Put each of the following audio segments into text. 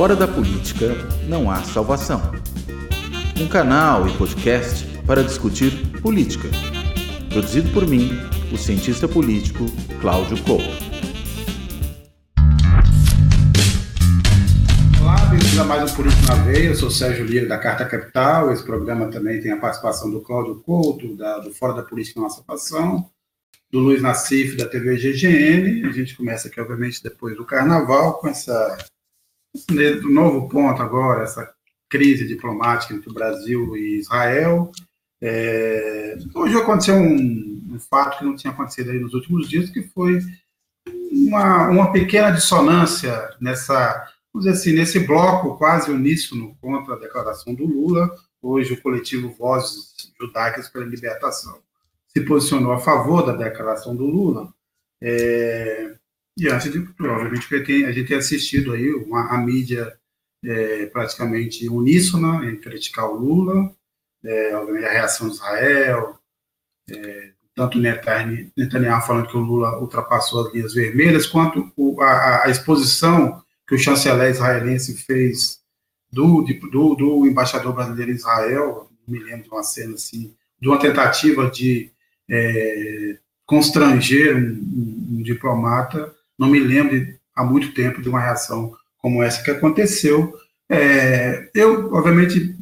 Fora da política não há salvação. Um canal e podcast para discutir política. Produzido por mim, o cientista político Cláudio Couto. Olá, bem-vindos a mais um Político na Veia. Eu sou Sérgio Lira, da Carta Capital. Esse programa também tem a participação do Cláudio Couto, da, do Fora da Política Há Salvação, do Luiz Nassif, da TV GGN. A gente começa aqui, obviamente, depois do Carnaval, com essa esse novo ponto agora, essa crise diplomática entre o Brasil e Israel. É, hoje aconteceu um, um, fato que não tinha acontecido nos últimos dias, que foi uma, uma pequena dissonância nessa, vamos dizer assim, nesse bloco quase uníssono contra a declaração do Lula. Hoje o coletivo Vozes Judaicas pela Libertação se posicionou a favor da declaração do Lula. É, e de, provavelmente, a gente tem assistido aí uma, a mídia é, praticamente uníssona em criticar o Lula, é, a reação de Israel, é, tanto Netanyahu falando que o Lula ultrapassou as linhas vermelhas, quanto o, a, a, exposição que o chanceler israelense fez do, do, do, embaixador brasileiro em Israel, me lembro de uma cena assim, de uma tentativa de é, constranger um, um diplomata não me lembro há muito tempo de uma reação como essa que aconteceu. É, eu, obviamente,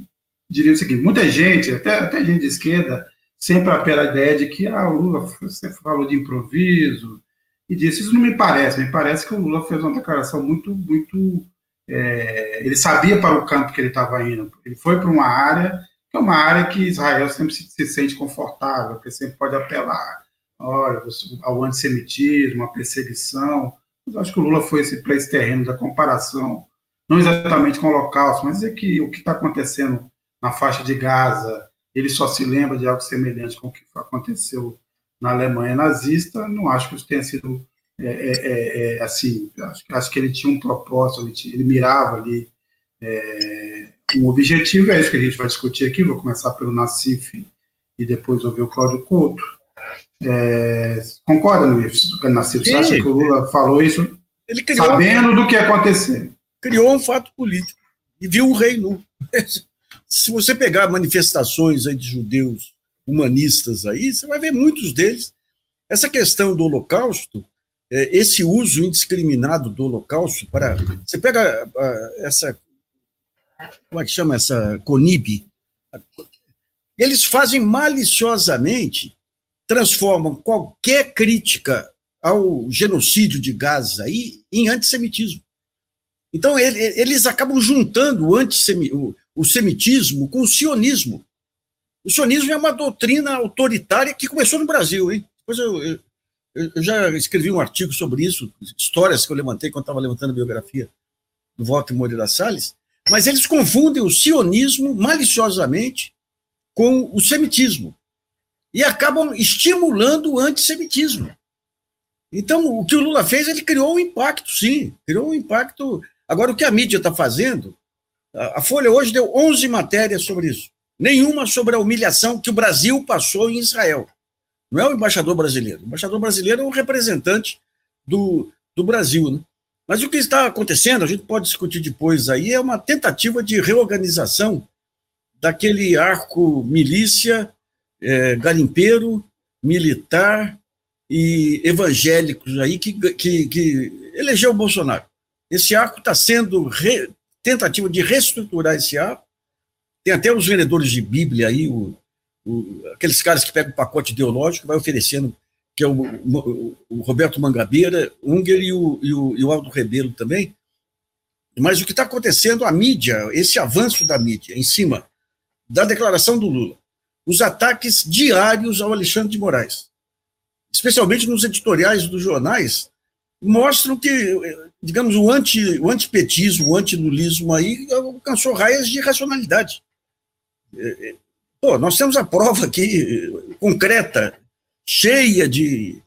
diria o seguinte: muita gente, até, até gente de esquerda, sempre apela a ideia de que ah, o Lula você falou de improviso e disse isso não me parece. Me parece que o Lula fez uma declaração muito, muito. É, ele sabia para o campo que ele estava indo. Ele foi para uma área que é uma área que Israel sempre se, se sente confortável, que sempre pode apelar olha, ao antissemitismo, à perseguição. Mas acho que o Lula foi esse, para esse terreno da comparação, não exatamente com o Holocausto, mas é que o que está acontecendo na faixa de Gaza, ele só se lembra de algo semelhante com o que aconteceu na Alemanha nazista. Não acho que isso tenha sido é, é, é, é assim. Acho, acho, que ele tinha um propósito, ele, tinha, ele mirava ali é, um objetivo. É isso que a gente vai discutir aqui. Vou começar pelo Nassif e depois ouvir o Cláudio Couto. É, concorda, Luiz? Nascimento? Você acha que o Lula falou isso sabendo do que ia acontecer? Criou um fato político e viu o rei nu. Se você pegar manifestações aí de judeus humanistas aí, você vai ver muitos deles. Essa questão do Holocausto, é, esse uso indiscriminado do Holocausto para. Você pega essa. Como é que chama essa CONIB? Eles fazem maliciosamente transformam qualquer crítica ao genocídio de Gaza aí em antissemitismo. Então, ele, eles acabam juntando o, antissemi, o, o semitismo com o sionismo. O sionismo é uma doutrina autoritária que começou no Brasil, hein? Depois eu, eu, eu já escrevi um artigo sobre isso, histórias que eu levantei quando estava levantando a biografia do Walter Moreira Salles, mas eles confundem o sionismo maliciosamente com o semitismo e acabam estimulando o antissemitismo. Então, o que o Lula fez, ele criou um impacto, sim, criou um impacto. Agora, o que a mídia está fazendo, a Folha hoje deu 11 matérias sobre isso, nenhuma sobre a humilhação que o Brasil passou em Israel. Não é o embaixador brasileiro. O embaixador brasileiro é um representante do, do Brasil. Né? Mas o que está acontecendo, a gente pode discutir depois aí, é uma tentativa de reorganização daquele arco milícia é, garimpeiro, militar e evangélicos aí que, que, que elegeu o Bolsonaro. Esse arco está sendo re, tentativa de reestruturar esse arco. Tem até os vendedores de Bíblia aí, o, o, aqueles caras que pegam o pacote ideológico vai oferecendo, que é o, o, Roberto Mangabeira, Unger e o, e o, e o Aldo Rebelo também. Mas o que está acontecendo, a mídia, esse avanço da mídia em cima da declaração do Lula, os ataques diários ao Alexandre de Moraes, especialmente nos editoriais dos jornais, mostram que, digamos, o, anti, o antipetismo, o antilulismo aí alcançou raias de racionalidade. É, é, pô, nós temos a prova aqui, concreta, cheia de,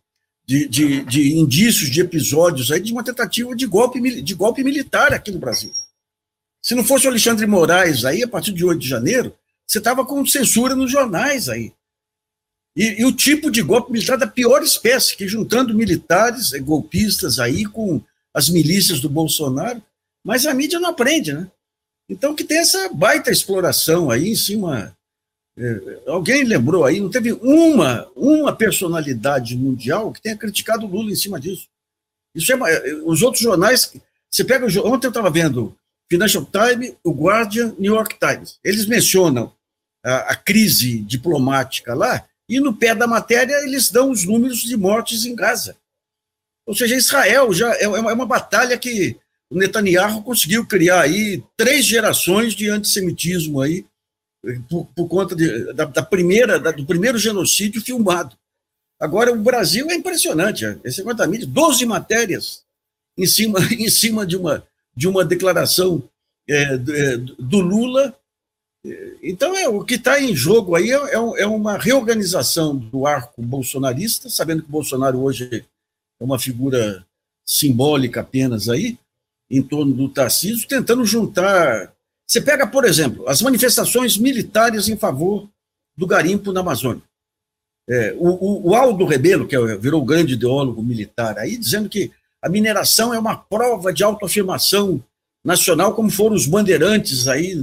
de, de, de indícios, de episódios aí de uma tentativa de golpe, de golpe militar aqui no Brasil. Se não fosse o Alexandre Moraes aí, a partir de 8 de janeiro, você estava com censura nos jornais aí. E, e, o tipo de golpe militar da pior espécie, que juntando militares, eh, golpistas aí com as milícias do Bolsonaro, Mas a mídia não aprende, né? Então que tem essa baita exploração aí em cima. É, alguém lembrou aí, não teve uma, uma personalidade mundial que tenha criticado o Lula em cima disso. Isso é, os outros jornais, você pega, ontem eu estava vendo Financial Times, o Guardian, New York Times, eles mencionam a, a crise diplomática lá, e no pé da matéria eles dão os números de mortes em Gaza. Ou seja, Israel já é, é uma batalha que o Netanyahu conseguiu criar aí três gerações de antissemitismo aí, por, por conta de, da, da, primeira, da, do primeiro genocídio filmado. Agora, o Brasil é impressionante, negócio da mídia, 12 matérias em cima, em cima de, uma, de uma declaração é, do Lula então, é, o que está em jogo aí é, é, é, uma reorganização do arco bolsonarista, sabendo que Bolsonaro hoje é uma figura simbólica apenas aí, em torno do Tarcísio, tentando juntar. Você pega, por exemplo, as manifestações militares em favor do garimpo na Amazônia. É, o, o, o, Aldo Rebelo, que é, virou grande ideólogo militar aí, dizendo que a mineração é uma prova de autoafirmação nacional, como foram os bandeirantes aí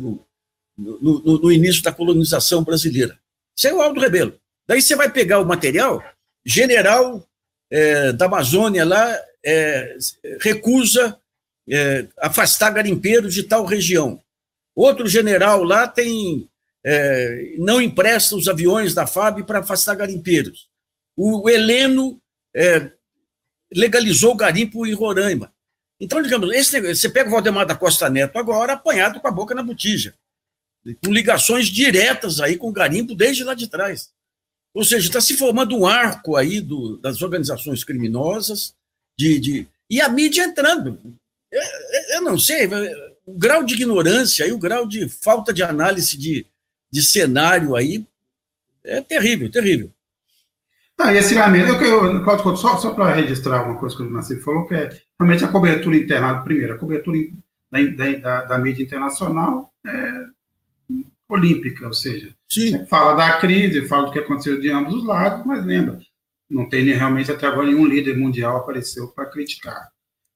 no, no, no, início da colonização brasileira. Isso é o Aldo Rebelo. Daí você vai pegar o material, general é, da Amazônia lá é, recusa é, afastar garimpeiros de tal região. Outro general lá tem é, não empresta os aviões da FAB para afastar garimpeiros. O, o Heleno é, legalizou o garimpo em Roraima. Então, digamos, esse, você pega o Valdemar da Costa Neto agora apanhado com a boca na botija com ligações diretas aí com o garimpo desde lá de trás. Ou seja, está se formando um arco aí do, das organizações criminosas, de, de, e a mídia entrando. Eu, eu não sei, o grau de ignorância e o grau de falta de análise de, de cenário aí é terrível, terrível. Ah, e esse eu, eu, só, só para registrar uma coisa que o Nassif falou, que é realmente a cobertura internacional, primeiro, a cobertura da, da, da mídia internacional é olímpica, ou seja, fala da crise, fala do que aconteceu de ambos os lados, mas lembra, não tem realmente até agora nenhum líder mundial apareceu para criticar.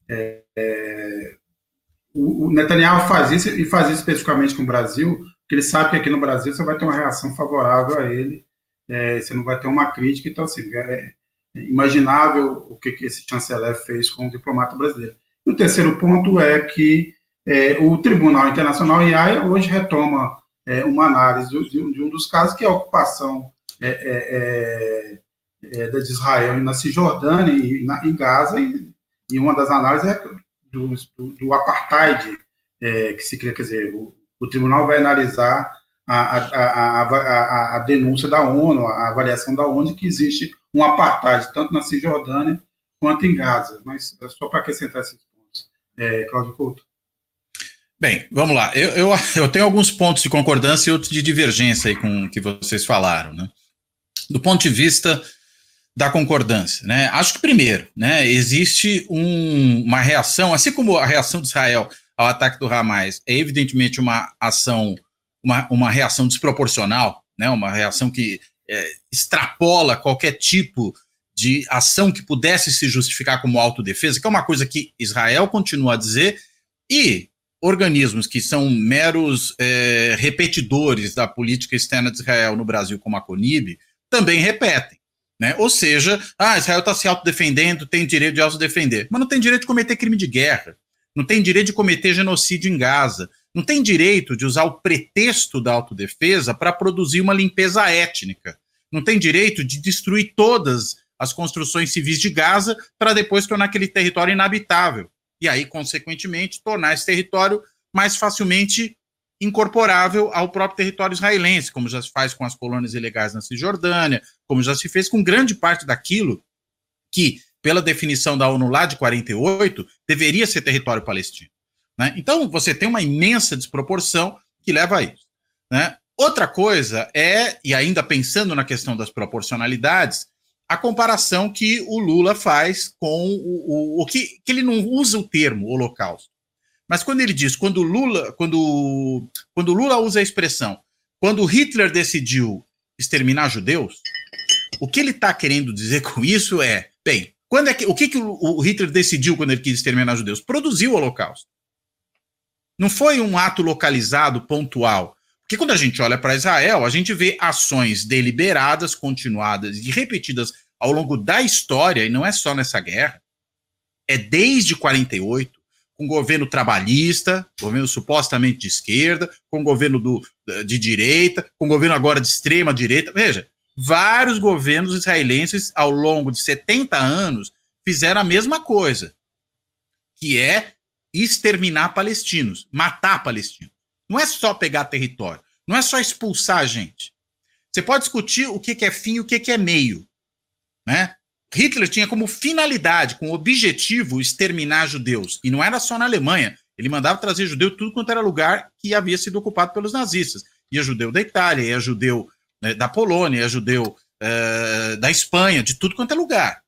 É, é, o, o, Netanyahu faz isso e faz isso especificamente com o Brasil, porque ele sabe que aqui no Brasil você vai ter uma reação favorável a ele, é, você não vai ter uma crítica, então assim, é, é imaginável o que, que esse chanceler fez com o diplomata brasileiro. E o terceiro ponto é que é, o Tribunal Internacional IAIA hoje retoma é, uma análise de, de, um dos casos, que é a ocupação é, é, é, é de Israel na Cisjordânia e na, em Gaza, e, e, uma das análises é do, do, do apartheid, que se quer dizer, o, o tribunal vai analisar a, a, a, a, denúncia da ONU, a avaliação da ONU de que existe um apartheid, tanto na Cisjordânia quanto em Gaza. Mas só para acrescentar esses pontos. É, Cláudio Couto. Bem, vamos lá. Eu, eu, eu, tenho alguns pontos de concordância e outros de divergência aí com o que vocês falaram. Né? Do ponto de vista da concordância, né? acho que primeiro, né, existe um, uma reação, assim como a reação de Israel ao ataque do Hamas é evidentemente uma ação, uma, uma reação desproporcional, né, uma reação que é, extrapola qualquer tipo de ação que pudesse se justificar como autodefesa, que é uma coisa que Israel continua a dizer, e organismos que são meros é, repetidores da política externa de Israel no Brasil, como a CONIB, também repetem. Né? Ou seja, ah, Israel está se autodefendendo, tem direito de autodefender, mas não tem direito de cometer crime de guerra, não tem direito de cometer genocídio em Gaza, não tem direito de usar o pretexto da autodefesa para produzir uma limpeza étnica, não tem direito de destruir todas as construções civis de Gaza para depois tornar aquele território inabitável e aí, consequentemente, tornar esse território mais facilmente incorporável ao próprio território israelense, como já se faz com as colônias ilegais na Cisjordânia, como já se fez com grande parte daquilo que, pela definição da ONU lá de 48, deveria ser território palestino. Né? Então, você tem uma imensa desproporção que leva a isso. Né? Outra coisa é, e ainda pensando na questão das proporcionalidades, a comparação que o Lula faz com o, o, o que, que ele não usa o termo holocausto. Mas quando ele diz, quando Lula, quando, quando Lula usa a expressão, quando Hitler decidiu exterminar judeus, o que ele está querendo dizer com isso é, bem, quando é que, o que, que o, o Hitler decidiu quando ele quis exterminar judeus? Produziu o holocausto. Não foi um ato localizado, pontual. Porque quando a gente olha para Israel, a gente vê ações deliberadas, continuadas e repetidas ao longo da história, e não é só nessa guerra, é desde 48, com governo trabalhista, governo supostamente de esquerda, com governo do, de direita, com governo agora de extrema direita. Veja, vários governos israelenses ao longo de 70 anos fizeram a mesma coisa, que é exterminar palestinos, matar palestinos. Não é só pegar território, não é só expulsar a gente. Você pode discutir o que é fim e o que é meio. Né? Hitler tinha como finalidade, como objetivo, exterminar judeus. E não era só na Alemanha. Ele mandava trazer judeu tudo quanto era lugar que havia sido ocupado pelos nazistas. Ia judeu da Itália, ia judeu né, da Polônia, ia judeu uh, da Espanha, de tudo quanto é lugar.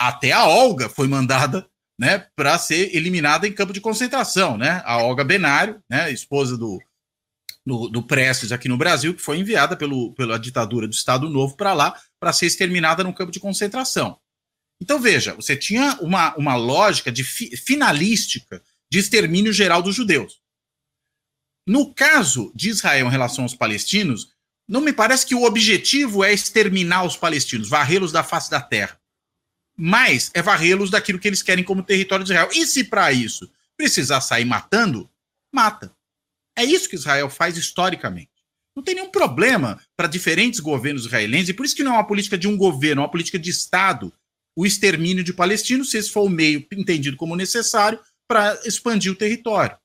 Até a Olga foi mandada né, para ser eliminada em campo de concentração, né? A Olga Benário, né, esposa do, do, do Prestes aqui no Brasil, que foi enviada pelo, pela ditadura do Estado Novo para lá para ser exterminada no campo de concentração. Então veja, você tinha uma, uma lógica de fi, finalística de extermínio geral dos judeus. No caso de Israel em relação aos palestinos, não me parece que o objetivo é exterminar os palestinos, varrê-los da face da terra mas é varrê-los daquilo que eles querem como território de Israel. E se para isso precisar sair matando, mata. É isso que Israel faz historicamente. Não tem nenhum problema para diferentes governos israelenses, e por isso que não é uma política de um governo, é uma política de Estado, o extermínio de palestinos, se esse for o meio entendido como necessário para expandir o território.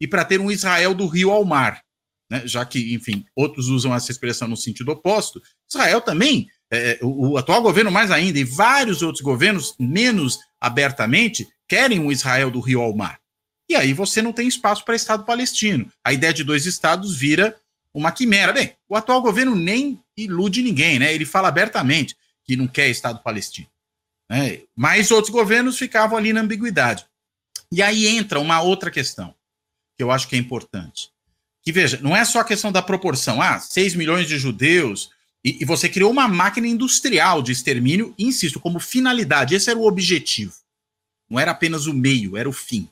E para ter um Israel do rio ao mar. Né? Já que, enfim, outros usam essa expressão no sentido oposto, Israel também é, o, o, atual governo mais ainda, e vários outros governos, menos abertamente, querem um Israel do rio ao mar. E aí você não tem espaço para Estado palestino. A ideia de dois estados vira uma quimera. Bem, o atual governo nem ilude ninguém, né? Ele fala abertamente que não quer Estado palestino. Né? Mas outros governos ficavam ali na ambiguidade. E aí entra uma outra questão, que eu acho que é importante. Que veja, não é só a questão da proporção. Ah, 6 milhões de judeus, e, e, você criou uma máquina industrial de extermínio, insisto, como finalidade. Esse era o objetivo. Não era apenas o meio, era o fim.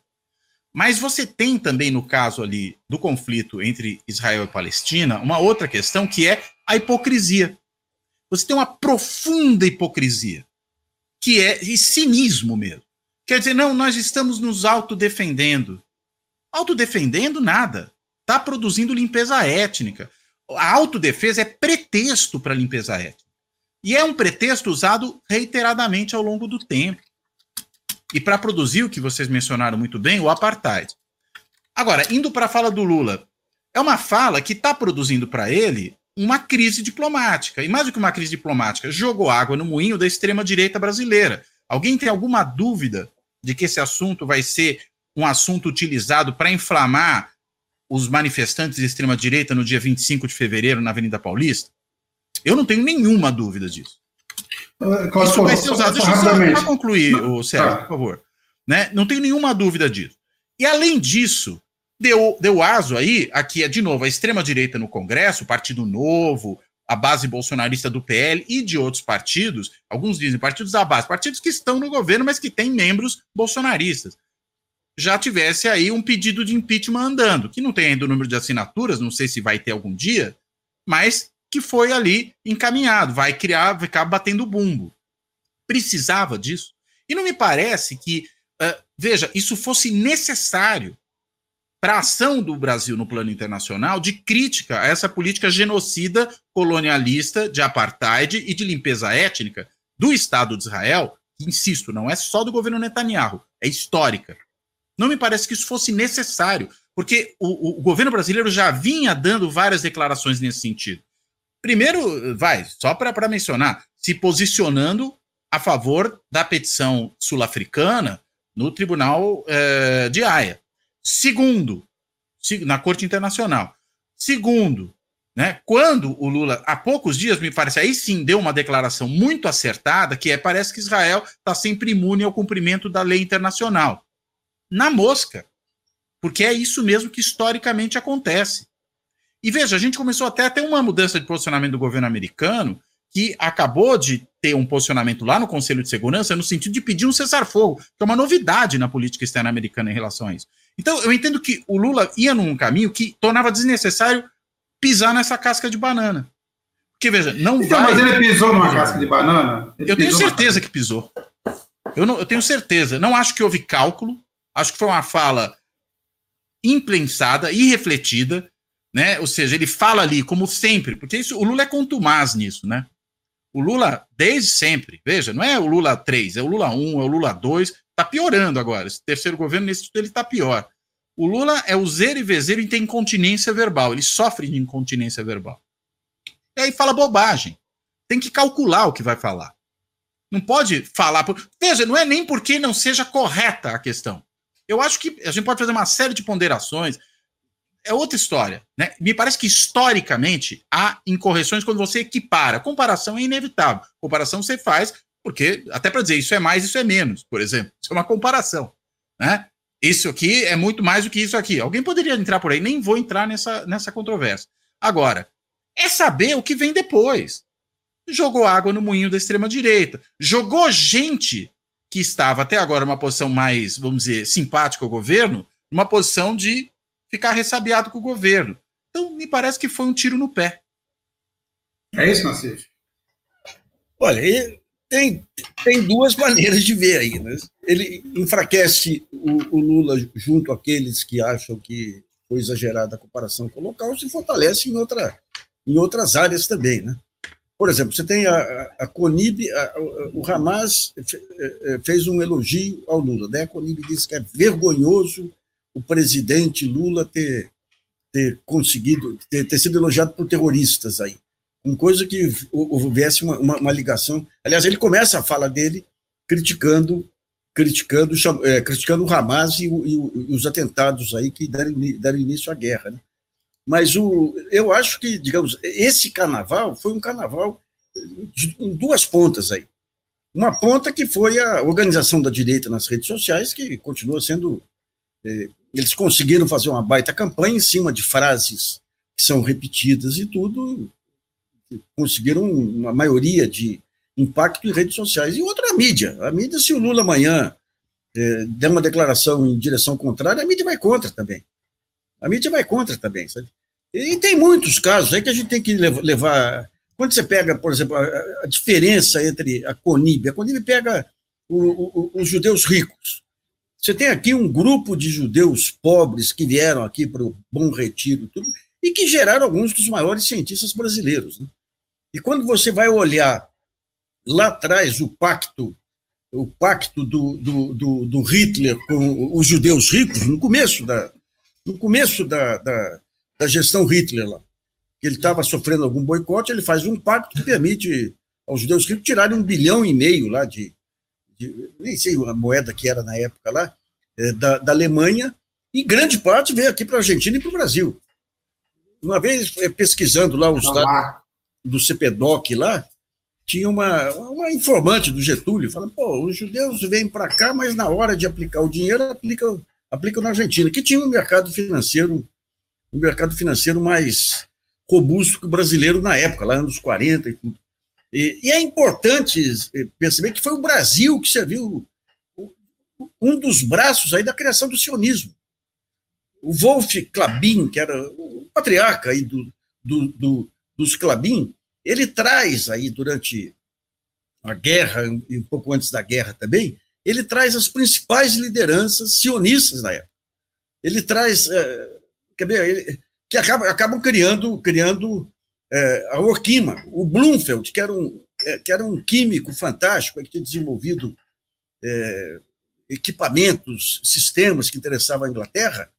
Mas você tem também, no caso ali do conflito entre Israel e Palestina, uma outra questão que é a hipocrisia. Você tem uma profunda hipocrisia, que é e cinismo mesmo. Quer dizer, não, nós estamos nos autodefendendo. Autodefendendo nada. Está produzindo limpeza étnica a autodefesa é pretexto para limpeza étnica. E é um pretexto usado reiteradamente ao longo do tempo. E para produzir o que vocês mencionaram muito bem, o apartheid. Agora, indo para a fala do Lula, é uma fala que está produzindo para ele uma crise diplomática. E mais do que uma crise diplomática, jogou água no moinho da extrema-direita brasileira. Alguém tem alguma dúvida de que esse assunto vai ser um assunto utilizado para inflamar os manifestantes de extrema-direita no dia 25 de fevereiro na Avenida Paulista? Eu não tenho nenhuma dúvida disso. Uh, Isso vai ser usado. Deixa eu só concluir, o Sérgio, por favor. Né? Não tenho nenhuma dúvida disso. E além disso, deu, deu aso aí, aqui é de novo a extrema-direita no Congresso, o Partido Novo, a base bolsonarista do PL e de outros partidos, alguns dizem partidos da base, partidos que estão no governo, mas que têm membros bolsonaristas já tivesse aí um pedido de impeachment andando, que não tem ainda o número de assinaturas, não sei se vai ter algum dia, mas que foi ali encaminhado, vai criar, vai ficar batendo bumbo. Precisava disso. E não me parece que, uh, veja, isso fosse necessário para a ação do Brasil no plano internacional de crítica a essa política genocida, colonialista, de apartheid e de limpeza étnica do Estado de Israel, que, insisto, não é só do governo Netanyahu, é histórica. Não me parece que isso fosse necessário, porque o, o governo brasileiro já vinha dando várias declarações nesse sentido. Primeiro, vai, só para mencionar, se posicionando a favor da petição sul-africana no Tribunal eh, de Haia. Segundo, na Corte Internacional. Segundo, né, quando o Lula, há poucos dias, me parece, aí sim deu uma declaração muito acertada, que é parece que Israel está sempre imune ao cumprimento da lei internacional na mosca. Porque é isso mesmo que historicamente acontece. E veja, a gente começou até a ter uma mudança de posicionamento do governo americano, que acabou de ter um posicionamento lá no Conselho de Segurança no sentido de pedir um cessar-fogo, que é uma novidade na política externa americana em relação a isso. Então, eu entendo que o Lula ia num caminho que tornava desnecessário pisar nessa casca de banana. Porque, veja, não então, vai... Mas ele pisou numa casca de banana? Ele eu tenho certeza que pisou. Eu, não, eu tenho certeza. Não acho que houve cálculo. Acho que foi uma fala imprensada, irrefletida, né? Ou seja, ele fala ali, como sempre, porque isso, o Lula é contumaz nisso, né? O Lula, desde sempre, veja, não é o Lula 3, é o Lula 1, é o Lula 2, tá piorando agora. Esse terceiro governo, nesse ele tá pior. O Lula é o zero e vezeiro e tem incontinência verbal, ele sofre de incontinência verbal. E aí fala bobagem. Tem que calcular o que vai falar. Não pode falar. Por... Veja, não é nem porque não seja correta a questão. Eu acho que a gente pode fazer uma série de ponderações. É outra história. Né? Me parece que historicamente há incorreções quando você equipara. Comparação é inevitável. Comparação você faz, porque, até para dizer isso é mais, isso é menos, por exemplo. Isso é uma comparação. Né? Isso aqui é muito mais do que isso aqui. Alguém poderia entrar por aí, nem vou entrar nessa, nessa controvérsia. Agora, é saber o que vem depois. Jogou água no moinho da extrema-direita. Jogou gente que estava até agora numa posição mais, vamos dizer, simpática ao governo, numa posição de ficar ressabiado com o governo. Então, me parece que foi um tiro no pé. É isso, Nassif? Olha, tem, tem duas maneiras de ver aí. Né? Ele enfraquece o, o, Lula junto àqueles que acham que foi exagerada a comparação com o local, se fortalece em, outra, em outras áreas também. Né? Por exemplo, você tem a, a Conib, a, o Hamas fez um elogio ao Lula. Né? A Conib disse que é vergonhoso o presidente Lula ter, ter conseguido, ter, ter sido elogiado por terroristas aí. Uma coisa que houvesse uma, uma, uma, ligação. Aliás, ele começa a fala dele criticando criticando, é, criticando o Hamas e, e, e, os atentados aí que deram, deram início à guerra. Né? Mas o, eu acho que, digamos, esse carnaval foi um carnaval em duas pontas aí. Uma ponta que foi a organização da direita nas redes sociais, que continua sendo. É, eles conseguiram fazer uma baita campanha em cima de frases que são repetidas e tudo, conseguiram uma maioria de impacto em redes sociais. E outra, a mídia. A mídia, se o Lula amanhã é, der uma declaração em direção contrária, a mídia vai contra também. A mídia vai contra também, sabe? E tem muitos casos aí que a gente tem que levar. Quando você pega, por exemplo, a, diferença entre a Conib, a Conib pega o, o, os judeus ricos. Você tem aqui um grupo de judeus pobres que vieram aqui para o Bom Retiro tudo, e que geraram alguns dos maiores cientistas brasileiros. Né? E quando você vai olhar lá atrás o pacto o pacto do, do, do, do Hitler com os judeus ricos, no começo da, no começo da, da, da gestão Hitler lá, que ele estava sofrendo algum boicote, ele faz um pacto que permite aos judeus ricos tirarem um bilhão e meio lá de, de nem sei a moeda que era na época lá, é, da, da Alemanha, e grande parte veio aqui para a Argentina e para o Brasil. Uma vez é, pesquisando lá os dados do CPDOC lá, tinha uma, uma informante do Getúlio falando, pô, os judeus vêm para cá, mas na hora de aplicar o dinheiro, aplicam, aplicam na Argentina, que tinha um mercado financeiro um mercado financeiro mais robusto que o brasileiro na época, lá nos 40 e tudo. E, e é importante perceber que foi o Brasil que serviu um dos braços aí da criação do sionismo. O Wolf Klabin, que era o patriarca aí do, do, do, dos Klabin, ele traz aí durante a guerra, e um pouco antes da guerra também, ele traz as principais lideranças sionistas da época. Ele traz, é, quer ver, que acabam, acabam criando, criando é, a Orquima. O Bloomfield, que era um, é, que era um químico fantástico, que tinha desenvolvido é, equipamentos, sistemas que interessavam a Inglaterra,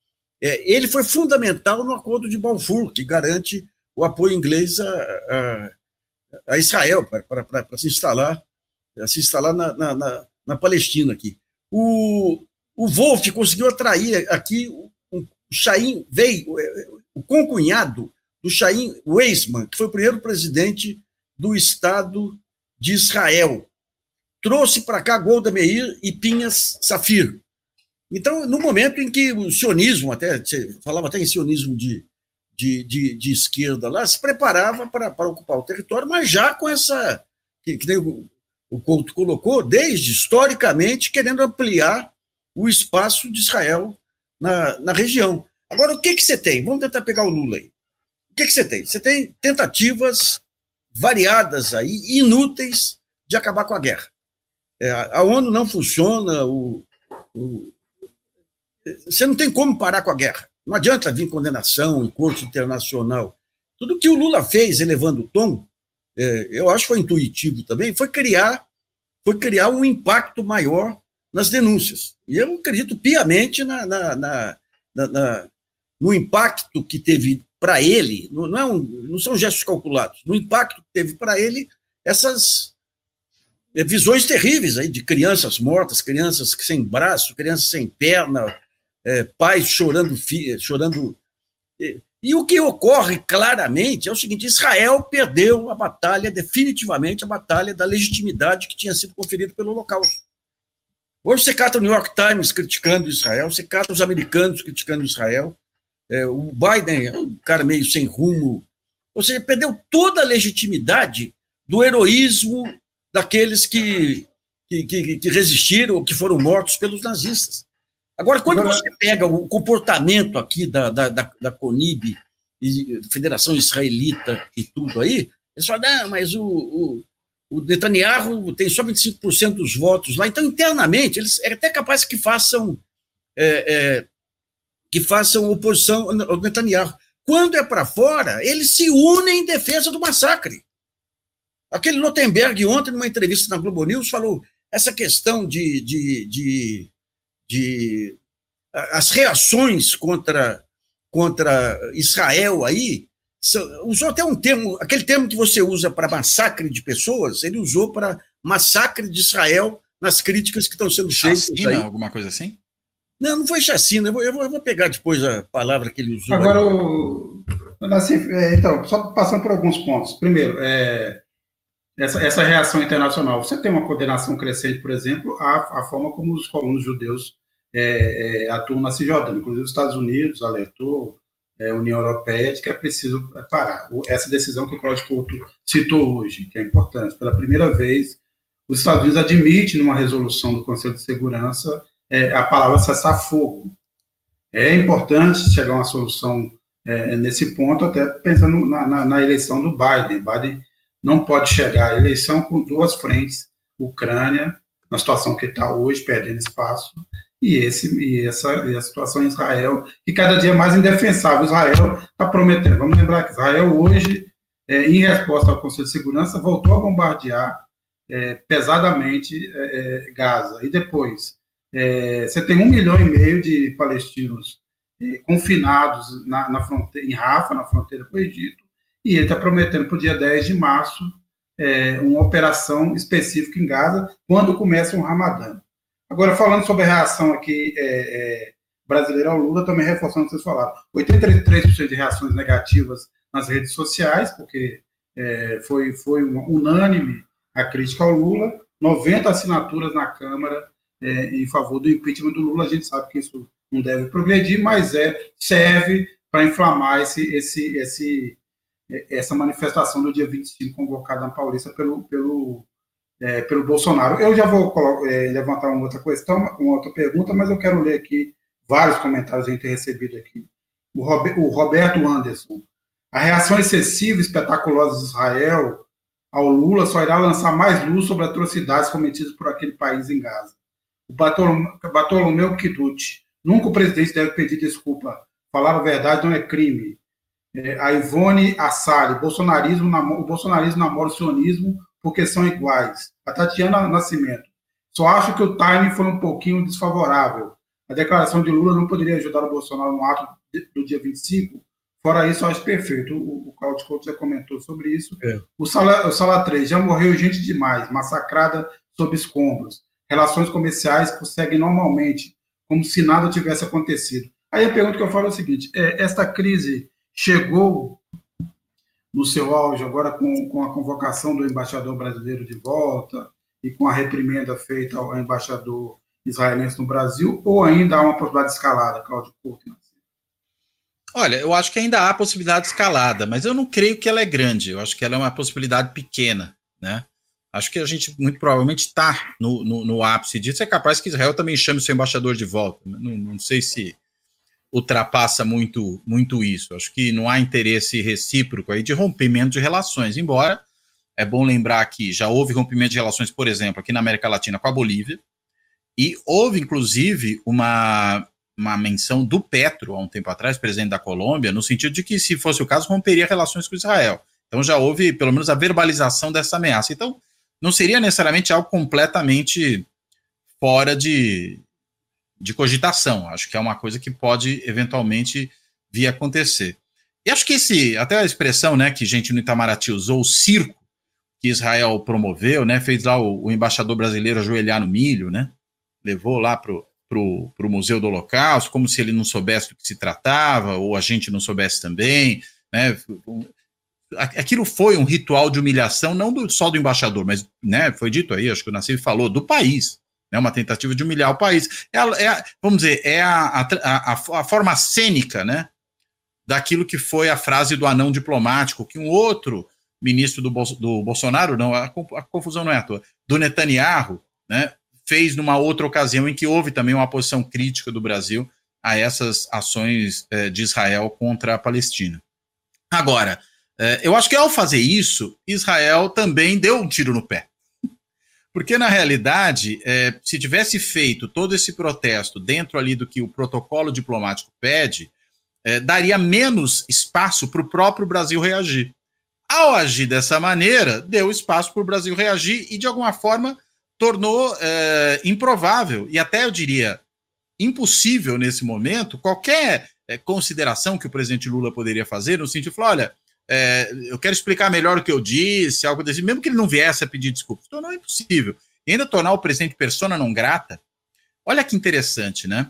é, ele foi fundamental no Acordo de Balfour, que garante o apoio inglês a, a, a Israel para se instalar, se instalar na, na, na, na, Palestina aqui. O, o Wolff conseguiu atrair aqui um, Chaim veio, o concunhado do Chaim Weizmann, que foi o primeiro presidente do Estado de Israel. Trouxe para cá Golda Meir e Pinhas Safir. Então, no momento em que o sionismo, até falava até em sionismo de, de, de, de esquerda lá, se preparava para, para ocupar o território, mas já com essa, que, que o, o Couto colocou, desde historicamente, querendo ampliar o espaço de Israel na, na região. Agora, o que, que você tem? Vamos tentar pegar o Lula aí. O que, que você tem? Você tem tentativas variadas aí, inúteis, de acabar com a guerra. É, a ONU não funciona, o, o, você não tem como parar com a guerra. Não adianta vir condenação em corte internacional. Tudo que o Lula fez, elevando o tom, é, eu acho que foi intuitivo também, foi criar, foi criar um impacto maior nas denúncias. E eu acredito piamente na, na, na, na no impacto que teve para ele, não, é um, não são gestos calculados, no impacto que teve para ele essas é, visões terríveis aí de crianças mortas, crianças sem braço, crianças sem perna, é, pais chorando, chorando. E, e o que ocorre claramente é o seguinte: Israel perdeu a batalha, definitivamente a batalha da legitimidade que tinha sido conferida pelo Holocausto. Hoje você cata o New York Times criticando Israel, você cata os americanos criticando Israel, é, o Biden é um cara meio sem rumo. Ou seja, perdeu toda a legitimidade do heroísmo daqueles que, que, que, que resistiram ou que foram mortos pelos nazistas. Agora, quando Agora... você pega o comportamento aqui da, da, da, da CONIB, e Federação Israelita e tudo aí, eles falam, não, mas o, o, o Netanyahu tem só 25% dos votos lá, então internamente eles é até capaz que façam é, é, que façam oposição ao Netanyahu. Quando é para fora, eles se unem em defesa do massacre. Aquele Notenberg, ontem, numa entrevista na Globo News, falou essa questão de, de, de, de as reações contra, contra Israel aí, usou até um termo, aquele termo que você usa para massacre de pessoas, ele usou para massacre de Israel nas críticas que estão sendo feitas. Chacina, alguma coisa assim? Não, não foi chacina. Eu vou, eu vou, pegar depois a palavra que ele usou. Agora, o, assim, então, só passando por alguns pontos. Primeiro, é, essa, essa reação internacional. Você tem uma condenação crescente, por exemplo, à, à forma como os colonos judeus é, é, atuam na Cisjordânia. Inclusive, os Estados Unidos alertou é, União Europeia de que é preciso parar. Essa decisão que o Cláudio Couto citou hoje, que é importante. Pela primeira vez, os Estados Unidos admitem, numa resolução do Conselho de Segurança, é, a palavra cessar-fogo. É importante chegar a uma solução é, nesse ponto, até pensando na, na, na, eleição do Biden. Biden não pode chegar à eleição com duas frentes, Ucrânia, na situação que está hoje, perdendo espaço, e, esse, e, essa, e a situação em Israel, que cada dia é mais indefensável. Israel está prometendo. Vamos lembrar que Israel hoje, é, em resposta ao Conselho de Segurança, voltou a bombardear é, pesadamente é, é Gaza. E depois, é, você tem um milhão e meio de palestinos confinados na, na fronteira, em Rafa, na fronteira com o Egito, e ele está prometendo para o dia 10 de março uma operação específica em Gaza, quando começa o um Ramadã. Agora, falando sobre a reação aqui é, é, brasileira ao Lula, também reforçando o que vocês falaram, 83% de reações negativas nas redes sociais, porque é, foi, foi unânime a crítica ao Lula, 90 assinaturas na Câmara é, em favor do impeachment do Lula. A gente sabe que isso não deve progredir, mas é serve para inflamar esse, esse, esse, essa manifestação do dia 25 convocada na Paulista pelo, pelo, é, pelo Bolsonaro. Eu já vou é, levantar uma outra questão, uma outra pergunta, mas eu quero ler aqui vários comentários que a gente tem recebido aqui. O, o Roberto Anderson. A reação excessiva e espetaculosa de Israel ao Lula só irá lançar mais luz sobre atrocidades cometidas por aquele país em Gaza o Bartolomeu Kiduti. Nunca o presidente deve pedir desculpa. Falar a verdade não é crime. É, a Ivone Assali, bolsonarismo, o bolsonarismo namora o sionismo porque são iguais. A Tatiana Nascimento. Só acho que o timing foi um pouquinho desfavorável. A declaração de Lula não poderia ajudar o Bolsonaro no ato do dia 25. Fora isso, acho perfeito. O, o Claudio Couto já comentou sobre isso. É. O, Sala, o Sala 3, já morreu gente demais, massacrada sob escombros relações comerciais prosseguem normalmente, como se nada tivesse acontecido. Aí a pergunta que eu falo é o seguinte: é, esta crise chegou no seu auge agora com, com a convocação do embaixador brasileiro de volta e com a reprimenda feita ao embaixador israelense no Brasil, ou ainda há uma possibilidade de escalada, Cláudio Couto? Olha, eu acho que ainda há possibilidade de escalada, mas eu não creio que ela é grande. Eu acho que ela é uma possibilidade pequena, né? Acho que a gente muito provavelmente está no, no, no, ápice disso. É capaz que Israel também chame seu embaixador de volta. Não, não sei se, ultrapassa muito, muito isso. Acho que não há interesse recíproco aí de rompimento de relações, embora é bom lembrar que já houve rompimento de relações, por exemplo, aqui na América Latina com a Bolívia, e houve, inclusive, uma, uma menção do Petro, há um tempo atrás, presidente da Colômbia, no sentido de que, se fosse o caso, romperia relações com Israel. Então já houve, pelo menos, a verbalização dessa ameaça. Então, não seria necessariamente algo completamente fora de, de cogitação. Acho que é uma coisa que pode eventualmente vir a acontecer. E acho que esse, até a expressão né, que gente no Itamaraty usou, o circo que Israel promoveu, né, fez lá o, o embaixador brasileiro ajoelhar no milho, né, levou lá para o Museu do Holocausto, como se ele não soubesse do que se tratava, ou a gente não soubesse também. Né, aquilo foi um ritual de humilhação, não do, só do embaixador, mas né, foi dito aí, acho que o Nassif falou, do país né, uma tentativa de humilhar o país. É, é vamos dizer, é a, a, a, a, forma cênica né, daquilo que foi a frase do anão diplomático, que um outro ministro do, do Bolsonaro, não, a, confusão não é à toa, do Netanyahu, né, fez numa outra ocasião em que houve também uma posição crítica do Brasil a essas ações é, de Israel contra a Palestina. Agora, é, eu acho que ao fazer isso, Israel também deu um tiro no pé. Porque, na realidade, é, se tivesse feito todo esse protesto dentro ali do que o protocolo diplomático pede, é, daria menos espaço para o próprio Brasil reagir. Ao agir dessa maneira, deu espaço para o Brasil reagir e, de alguma forma, tornou é, improvável e até, eu diria, impossível nesse momento qualquer é, consideração que o presidente Lula poderia fazer, no sentido de falar: olha, é, eu quero explicar melhor o que eu disse, algo desse, mesmo que ele não viesse a pedir desculpas. Então não é impossível. E ainda tornar o presidente persona não grata. Olha que interessante, né?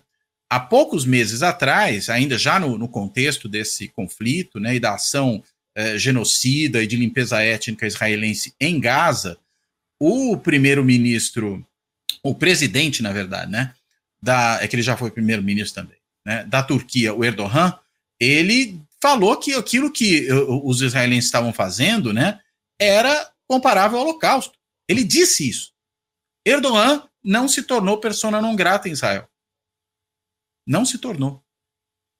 Há poucos meses atrás, ainda já no, no contexto desse conflito né, e da ação é, genocida e de limpeza étnica israelense em Gaza, o primeiro-ministro, o presidente, na verdade, né? Da, é que ele já foi primeiro-ministro também, né? Da Turquia, o Erdogan, ele falou que aquilo que os israelenses estavam fazendo, né, era comparável ao Holocausto. Ele disse isso. Erdogan não se tornou persona não grata em Israel. Não se tornou.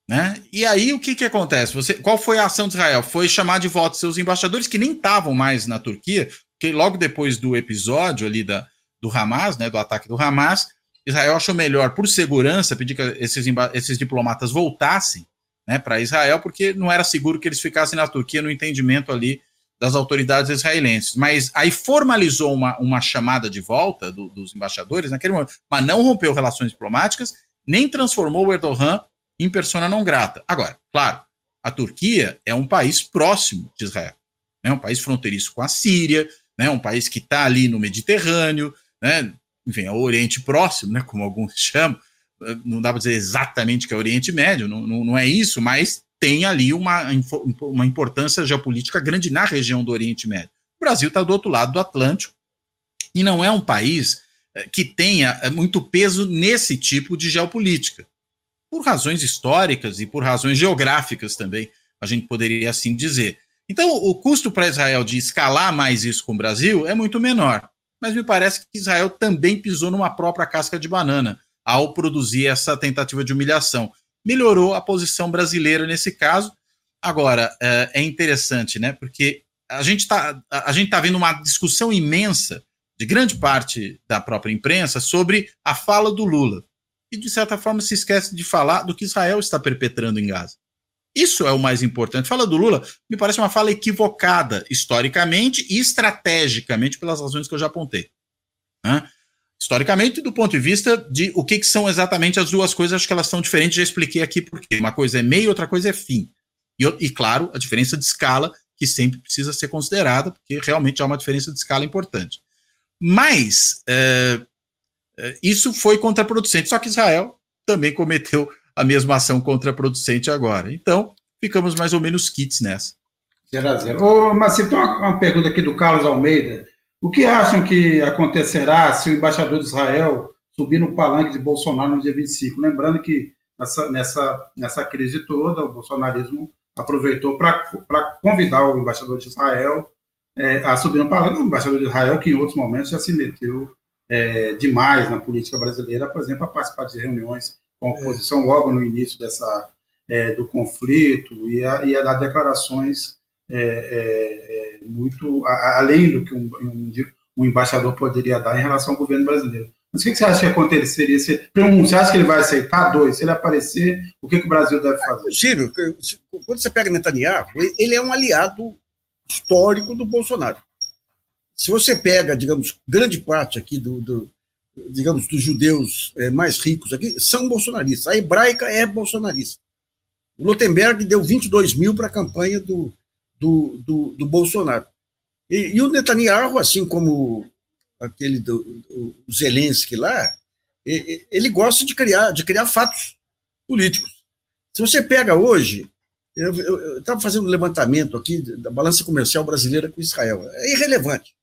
Né? E aí o que, que acontece? Você, qual foi a ação de Israel? Foi chamar de volta seus embaixadores que nem estavam mais na Turquia, porque logo depois do episódio ali da, do Hamas, né, do ataque do Hamas, Israel achou melhor, por segurança, pedir que esses, esses diplomatas voltassem né, para Israel, porque não era seguro que eles ficassem na Turquia no entendimento ali das autoridades israelenses. Mas aí formalizou uma, uma chamada de volta do, dos embaixadores naquele momento, mas não rompeu relações diplomáticas, nem transformou o Erdogan em persona não grata. Agora, claro, a Turquia é um país próximo de Israel, é né, um país fronteiriço com a Síria, né, um país que está ali no Mediterrâneo, né, enfim, é o Oriente Próximo, né, como alguns chamam, não dá para dizer exatamente que é Oriente Médio, não, não, não é isso, mas tem ali uma, uma importância geopolítica grande na região do Oriente Médio. O Brasil está do outro lado do Atlântico e não é um país eh, que tenha eh, muito peso nesse tipo de geopolítica. Por razões históricas e por razões geográficas também, a gente poderia assim dizer. Então, o custo para Israel de escalar mais isso com o Brasil é muito menor. Mas me parece que Israel também pisou numa própria casca de banana ao produzir essa tentativa de humilhação. Melhorou a posição brasileira nesse caso. Agora, é, é interessante, né? Porque a gente está tá vendo uma discussão imensa de grande parte da própria imprensa sobre a fala do Lula. E, de certa forma, se esquece de falar do que Israel está perpetrando em Gaza. Isso é o mais importante. Fala do Lula me parece uma fala equivocada historicamente e estrategicamente pelas razões que eu já apontei. Historicamente, do ponto de vista de o que, que, são exatamente as duas coisas, acho que elas são diferentes, já expliquei aqui porque uma coisa é meio, outra coisa é fim. E, e, claro, a diferença de escala, que sempre precisa ser considerada, porque realmente há uma diferença de escala importante. Mas é, é, isso foi contraproducente, só que Israel também cometeu a mesma ação contraproducente agora. Então, ficamos mais ou menos kits nessa. Zero a zero. Ô, Marcelo, tem uma, uma pergunta aqui do Carlos Almeida. O que acham que acontecerá se o embaixador de Israel subir no palanque de Bolsonaro no dia 25? Lembrando que nessa, nessa, nessa crise toda, o bolsonarismo aproveitou para convidar o embaixador de Israel é, a subir no palanque. O embaixador de Israel, que em outros momentos já se meteu é, demais na política brasileira, por exemplo, a participar de reuniões com a oposição logo no início dessa, é, do conflito e a, e a dar declarações é, é, é muito a, além do que um, um, um, embaixador poderia dar em relação ao governo brasileiro. Mas o que, você acha que aconteceria? Se, um, você acha que ele vai aceitar? Dois, se ele aparecer, o que, que o Brasil deve fazer? É possível. Quando você pega Netanyahu, ele é um aliado histórico do Bolsonaro. Se você pega, digamos, grande parte aqui do, do digamos, dos judeus é, mais ricos aqui, são bolsonaristas. A hebraica é bolsonarista. O Lotenberg deu 22 mil para a campanha do, do, do, do Bolsonaro. E, e, o Netanyahu, assim como aquele do, do Zelensky lá, ele gosta de criar, de criar fatos políticos. Se você pega hoje, eu estava fazendo um levantamento aqui da balança comercial brasileira com Israel, é irrelevante.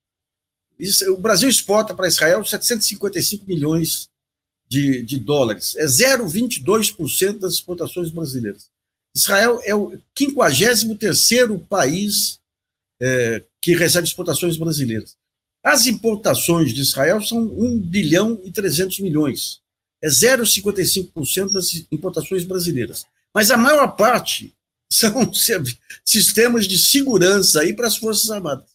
Isso, o Brasil exporta para Israel 755 milhões de, de dólares, é 0,22% das exportações brasileiras. Israel é o 53 país é, que recebe exportações brasileiras. As importações de Israel são 1 bilhão e 300 milhões. É 0,55% das importações brasileiras. Mas a maior parte são sistemas de segurança aí para as Forças Armadas.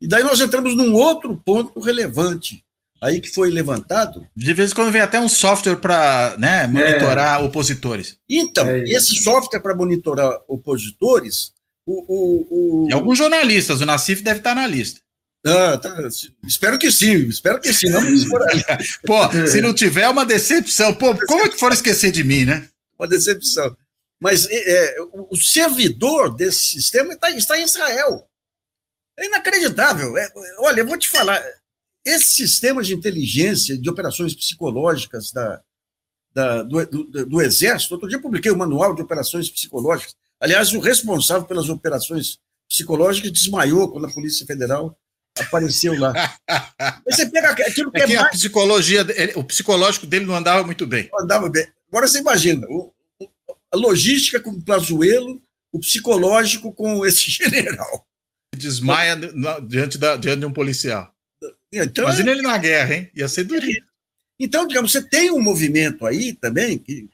E daí nós entramos num outro ponto relevante, aí que foi levantado. De vez em quando vem até um software para né, monitorar é. opositores. Então, é esse software para monitorar opositores, o, o, o... E alguns jornalistas, o Nassif deve estar na lista. Ah, tá. Espero que sim, espero que sim. Não Pô, se não tiver é uma decepção. Pô, como é que foram esquecer de mim, né? Uma decepção. Mas é, o servidor desse sistema está, está em Israel. É inacreditável. É, olha, eu vou te falar, esse sistema de inteligência, de operações psicológicas da, da do, do, do, Exército, outro dia eu publiquei o um manual de operações psicológicas. Aliás, o responsável pelas operações psicológicas desmaiou quando a Polícia Federal apareceu lá. você pega aquilo que é, é que mais... a psicologia, o psicológico dele não andava muito bem. Não andava bem. Agora você imagina, o, a logística com o Plazuelo, o psicológico com esse general desmaia diante, da, diante de um policial. Então, Imagina ele na guerra, hein? Ia ser durinho. Então, digamos, você tem um movimento aí também, que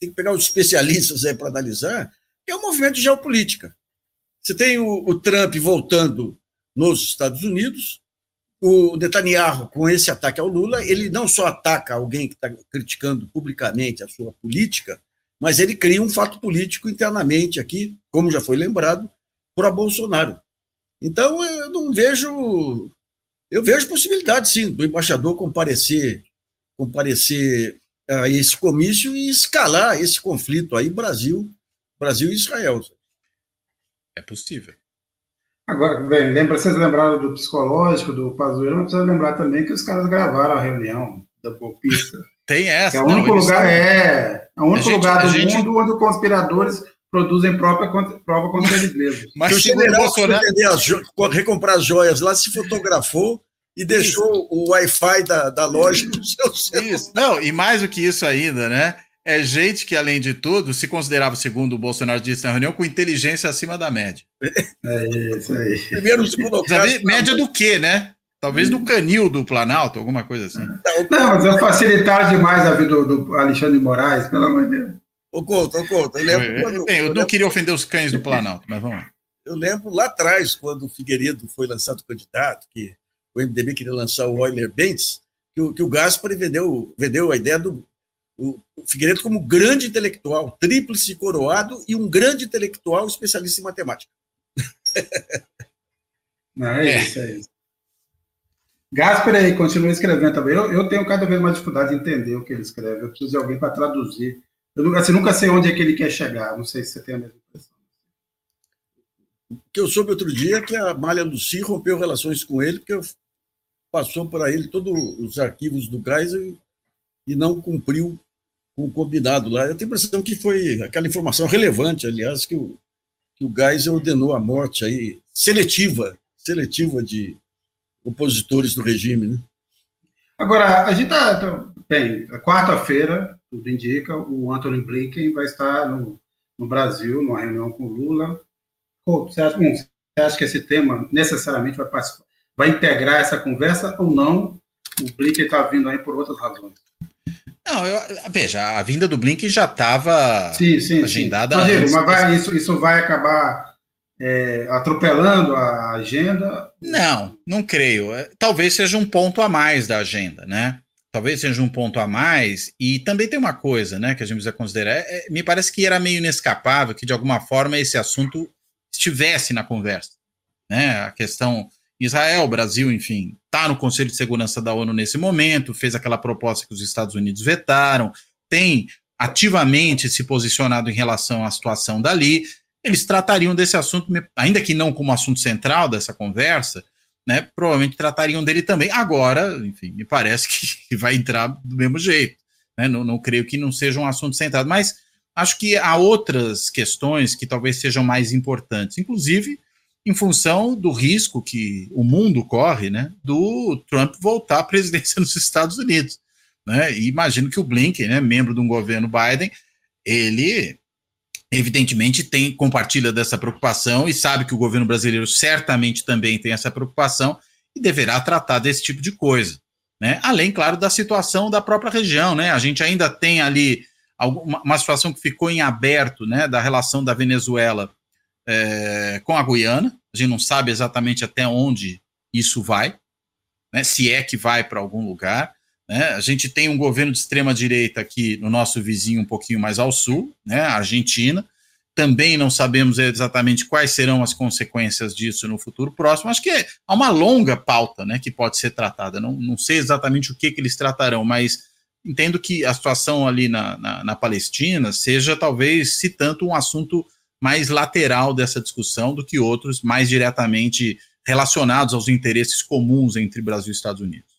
tem que pegar os especialistas aí para analisar, que é um movimento de geopolítica. Você tem o, o Trump voltando nos Estados Unidos, o Netanyahu, com esse ataque ao Lula, ele não só ataca alguém que está criticando publicamente a sua política, mas ele cria um fato político internamente aqui, como já foi lembrado, para Bolsonaro. Então, eu não vejo. Eu vejo possibilidade, sim, do embaixador comparecer, comparecer a esse comício e escalar esse conflito aí, Brasil, Brasil e Israel. É possível. Agora, bem, lembra, vocês lembraram do psicológico, do Pazuello, mas precisa lembrar também que os caras gravaram a reunião da golpista. Tem essa. É o único não, lugar, é, é o único gente, lugar do gente... mundo onde os conspiradores produzem própria prova contra eles mesmos. Mas o general Bolsonaro... as recomprar as joias lá, se fotografou e deixou isso. o Wi-Fi da, da loja no seu celular. Isso. Não, e mais do que isso ainda, né? É gente que, além de tudo, se considerava, segundo o Bolsonaro disse na reunião, com inteligência acima da média. É isso aí. Primeiro se colocar. Média do quê, né? Talvez do canil do Planalto, alguma coisa assim. Não, mas é facilitar demais a vida do, do Alexandre de Moraes, pelo amor de Deus. Ô, Couto, ô, Couto, eu lembro. Quando, eu, eu, eu não queria ofender os cães do Planalto, mas vamos lá. Eu lembro lá atrás, quando o Figueiredo foi lançado candidato, que o MDB queria lançar o Euler Bentes, que o, que o Gaspari vendeu, vendeu a ideia do o, o Figueiredo como grande intelectual, tríplice coroado e um grande intelectual especialista em matemática. Não, é, é. isso, é isso. Gaspar aí, continua escrevendo também. Eu, eu tenho cada vez mais dificuldade de entender o que ele escreve. Eu preciso de alguém para traduzir eu assim, nunca sei onde é que ele quer chegar. Não sei se você tem a mesma impressão. O que eu soube outro dia é que a Malha Luci rompeu relações com ele, porque passou para ele todos os arquivos do Geisel e, e não cumpriu com o combinado lá. Eu tenho a impressão que foi aquela informação relevante, aliás, que o, que o Geisel ordenou a morte aí, seletiva, seletiva de opositores do regime. Né? Agora, a gente está. Bem, quarta-feira, tudo indica, o Anthony Blinken vai estar no, no Brasil, numa reunião com o Lula. Você acha, um, você acha que esse tema necessariamente vai, vai integrar essa conversa ou não? O Blinken está vindo aí por outras razões. Não, eu, veja, a vinda do Blink já estava agendada. Sim. Mas, mas vai, isso, isso vai acabar é, atropelando a agenda? Não, não creio. É, talvez seja um ponto a mais da agenda, né? Talvez seja um ponto a mais. E também tem uma coisa, né, que a gente precisa considerar. É, me parece que era meio inescapável que, de alguma forma, esse assunto estivesse na conversa. Né? A questão Israel, Brasil, enfim, está no Conselho de Segurança da ONU nesse momento, fez aquela proposta que os Estados Unidos vetaram, tem ativamente se posicionado em relação à situação dali. Eles tratariam desse assunto, ainda que não como assunto central dessa conversa, né, provavelmente tratariam dele também. Agora, enfim, me parece que vai entrar do mesmo jeito. Né? Não, não creio que não seja um assunto centrado, mas acho que há outras questões que talvez sejam mais importantes, inclusive em função do risco que o mundo corre, né, do Trump voltar à presidência nos Estados Unidos, né? E imagino que o Blinken, né, membro de um governo Biden, ele evidentemente tem compartilha dessa preocupação e sabe que o governo brasileiro certamente também tem essa preocupação e deverá tratar desse tipo de coisa, né? Além, claro, da situação da própria região, né? A gente ainda tem ali uma situação que ficou em aberto, né, da relação da Venezuela é, com a Guiana. A gente não sabe exatamente até onde isso vai, né, se é que vai para algum lugar. Né? A gente tem um governo de extrema direita aqui no nosso vizinho, um pouquinho mais ao sul, né, a Argentina. Também não sabemos exatamente quais serão as consequências disso no futuro próximo. Acho que há uma longa pauta né, que pode ser tratada. Não, não sei exatamente o que, que eles tratarão, mas entendo que a situação ali na, na, na Palestina seja talvez, se tanto, um assunto mais lateral dessa discussão do que outros mais diretamente relacionados aos interesses comuns entre Brasil e Estados Unidos.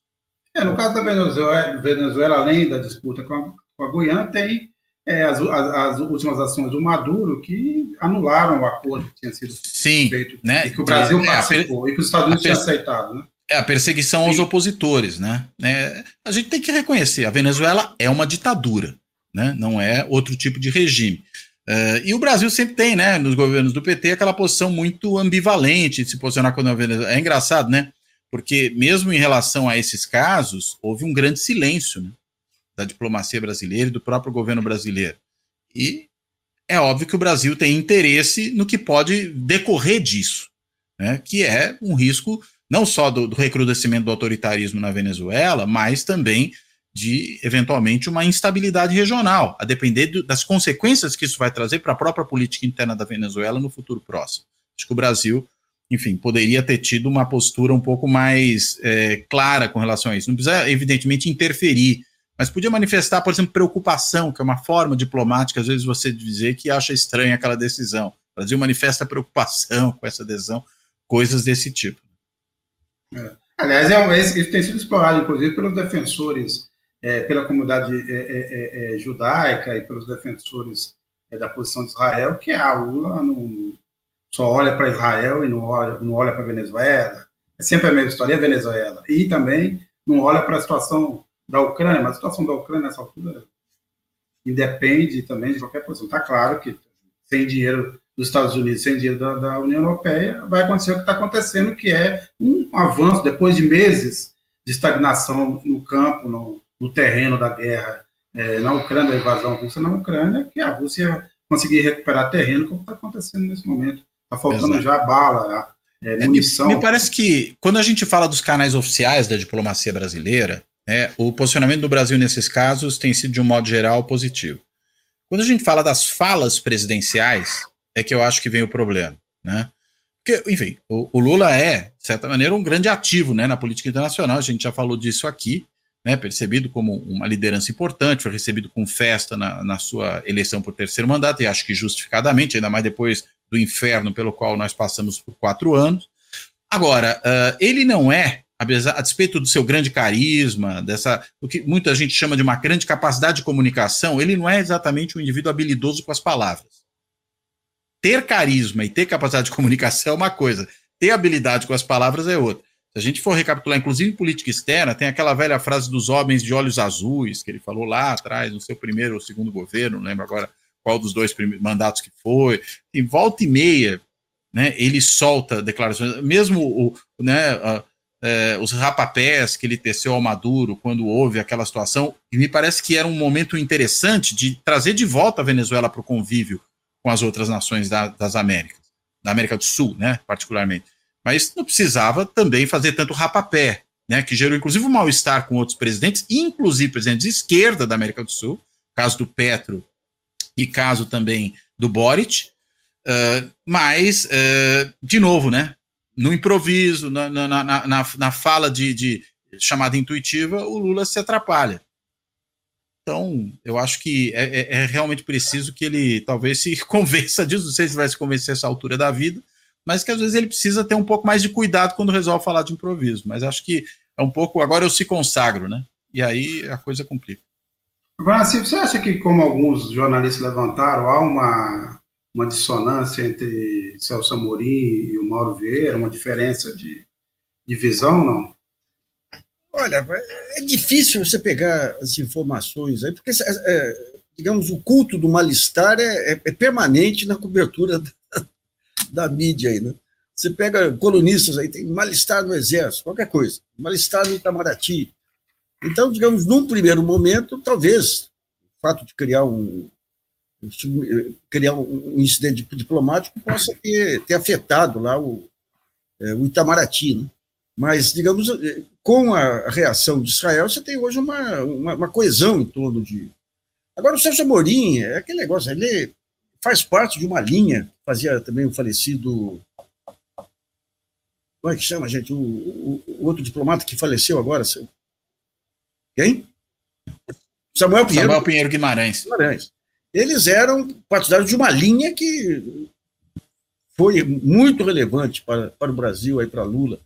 É, no caso da Venezuela, Venezuela além da disputa com a, com a Guiana, tem é, as, as, as, últimas ações do Maduro que anularam o acordo que tinha sido Sim, feito né? e que o Brasil é, participou e que os Estados Unidos tinham aceitado. Né? É a perseguição Sim. aos opositores, né? É, a gente tem que reconhecer, a Venezuela é uma ditadura, né? Não é outro tipo de regime. Uh, e o Brasil sempre tem, né, nos governos do PT, aquela posição muito ambivalente de se posicionar contra a Venezuela. É engraçado, né? Porque mesmo em relação a esses casos, houve um grande silêncio né, da diplomacia brasileira e do próprio governo brasileiro. E é óbvio que o Brasil tem interesse no que pode decorrer disso, né, que é um risco não só do, do recrudescimento do autoritarismo na Venezuela, mas também de, eventualmente, uma instabilidade regional, a depender do, das consequências que isso vai trazer para a própria política interna da Venezuela no futuro próximo. Acho que o Brasil, enfim, poderia ter tido uma postura um pouco mais é, clara com relação a isso. Não precisa, evidentemente, interferir, mas podia manifestar, por exemplo, preocupação, que é uma forma diplomática, às vezes, você dizer que acha estranha aquela decisão. O Brasil manifesta preocupação com essa decisão, coisas desse tipo. É. Aliás, é, isso tem sido explorado, inclusive, pelos defensores é, pela comunidade é, é, é, judaica e pelos defensores da posição de Israel, que a Lula não, só olha para Israel e não olha, não olha para Venezuela. É sempre a mesma história, é a Venezuela. E também não olha para a situação da Ucrânia, mas a situação da Ucrânia nessa altura independe também de qualquer posição. Está claro que sem dinheiro dos Estados Unidos, sem dinheiro da, da União Europeia, vai acontecer o que está acontecendo, que é um avanço, depois de meses de estagnação no campo, no, no terreno da guerra é, na Ucrânia, a invasão russa na Ucrânia, que a Rússia conseguir recuperar terreno, como está acontecendo nesse momento. Está faltando Exato. já bala, é, munição. Me, me, parece que quando a gente fala dos canais oficiais da diplomacia brasileira, é, o posicionamento do Brasil nesses casos tem sido, de um modo geral, positivo. Quando a gente fala das falas presidenciais, é que eu acho que vem o problema. Né? Porque, enfim, o, o Lula é, de certa maneira, um grande ativo né, na política internacional, a gente já falou disso aqui né, percebido como uma liderança importante, foi recebido com festa na, na, sua eleição por terceiro mandato, e acho que justificadamente, ainda mais depois do inferno pelo qual nós passamos por quatro anos. Agora, uh, ele não é, a despeito do seu grande carisma, dessa, o que muita gente chama de uma grande capacidade de comunicação, ele não é exatamente um indivíduo habilidoso com as palavras. Ter carisma e ter capacidade de comunicação é uma coisa, ter habilidade com as palavras é outra. Se a gente for recapitular, inclusive em política externa, tem aquela velha frase dos homens de olhos azuis, que ele falou lá atrás, no seu primeiro ou segundo governo, não lembro agora qual dos dois mandatos que foi. Em volta e meia, né, ele solta declarações, mesmo o, né, é, os rapapés que ele teceu ao Maduro quando houve aquela situação, e me parece que era um momento interessante de trazer de volta a Venezuela para o convívio com as outras nações da, das Américas, da América do Sul, né, particularmente. Mas não precisava também fazer tanto rapapé, né, que gerou inclusive um mal-estar com outros presidentes, inclusive presidentes de esquerda da América do Sul, caso do Petro e caso também do Boric, uh, mas, uh, de novo, né, no improviso, na, na, na, na fala de, de, chamada intuitiva, o Lula se atrapalha. Então, eu acho que é, é, é, realmente preciso que ele talvez se convença disso, não sei se vai se convencer essa altura da vida, mas que às vezes ele precisa ter um pouco mais de cuidado quando resolve falar de improviso. Mas acho que é um pouco, agora eu se consagro, né? E aí a coisa complica. Agora, você acha que, como alguns jornalistas levantaram, há uma uma dissonância entre Celso Amorim e o Mauro Vieira, uma diferença de, de visão, não? Olha, é difícil você pegar as informações aí, porque, é, é, digamos, o culto do mal-estar é, é, é permanente na cobertura da, da, mídia aí, né? Você pega colunistas aí, tem mal-estar no Exército, qualquer coisa, mal-estar no Itamaraty. Então, digamos, num primeiro momento, talvez o fato de criar um, criar um incidente diplomático possa ter, ter afetado lá o, é, o Itamaraty. Né? Mas, digamos, é, com a reação de Israel, você tem hoje uma, uma, uma coesão em torno de. Agora, o Sérgio Amorim, é aquele negócio, ele faz parte de uma linha, fazia também o falecido. Como é que chama, gente? O, o, o outro diplomata que faleceu agora. Quem? Samuel Pinheiro. Samuel Pinheiro Guimarães. Guimarães eles eram partidários de uma linha que foi muito relevante para, para o Brasil, aí para Lula,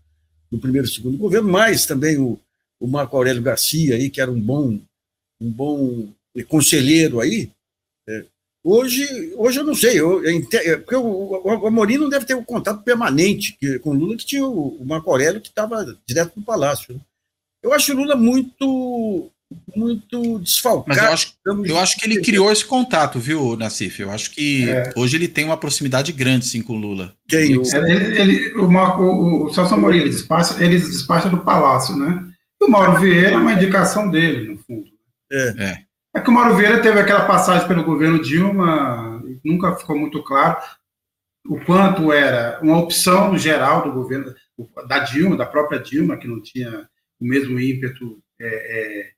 no primeiro e segundo governo, mas também o, o Marco Aurélio Garcia, aí, que era um bom, um bom conselheiro aí. É, hoje, hoje eu não sei, eu, eu, é, porque o, o Amorim não deve ter um contato permanente com o Lula, que tinha o, o Marco Aurélio que estava direto no Palácio. Né? Eu acho o Lula muito muito desfalcado. Mas eu acho, eu acho que ele criou esse contato, viu, Nassif? Eu acho que é. hoje ele tem uma proximidade grande, sim, com o Lula. Quem? O... Ele, ele, o, Marco, o, o Celso Amorim, ele despacha, ele despacha do Palácio, né? E o Mauro Vieira é uma indicação dele, no fundo. É. é. É que o Mauro Vieira teve aquela passagem pelo governo Dilma, nunca ficou muito claro o quanto era uma opção geral do governo, da Dilma, da própria Dilma, que não tinha o mesmo ímpeto é, é,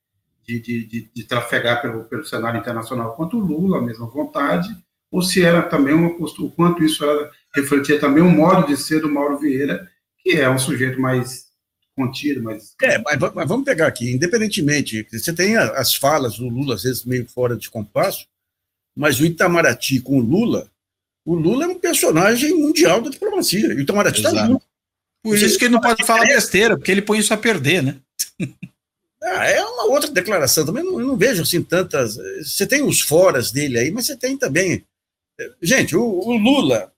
de, de, de, de trafegar pelo, pelo cenário internacional quanto o Lula, a mesma vontade, ou se era também uma postura, o quanto isso era, refletia também o modo de ser do Mauro Vieira, que é um sujeito mais contido, mais. É, mas, mas vamos pegar aqui, independentemente, você tem as falas do Lula, às vezes meio fora de compasso, mas o Itamaraty com o Lula, o Lula é um personagem mundial da diplomacia. E o Itamaraty está Por isso que ele não pode falar besteira, porque ele põe isso a perder, né? Ah, é uma outra declaração. Também não, não, vejo assim tantas. Você tem os foras dele aí, mas você tem também. Gente, o, o Lula,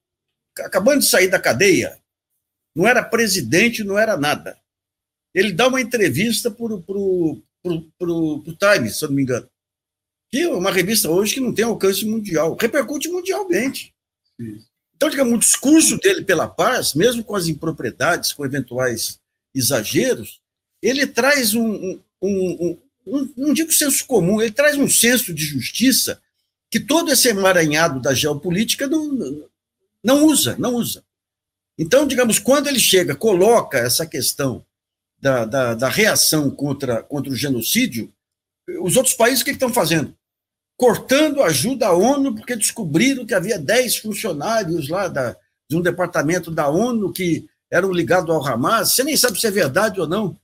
acabando de sair da cadeia, não era presidente, não era nada. Ele dá uma entrevista para o pro, pro, pro, pro Times, se eu não me engano. Que é uma revista hoje que não tem alcance mundial. Repercute mundialmente. Então, digamos, o discurso dele pela paz, mesmo com as impropriedades, com eventuais exageros, ele traz um, um, um, não digo senso comum, ele traz um senso de justiça que todo esse emaranhado da geopolítica não, não usa, não usa. Então, digamos, quando ele chega, coloca essa questão da, da, da reação contra, contra o genocídio, os outros países o que estão fazendo? Cortando ajuda à ONU, porque descobriram que havia 10 funcionários lá da, de um departamento da ONU que eram ligados ao Hamas. Você nem sabe se é verdade ou não.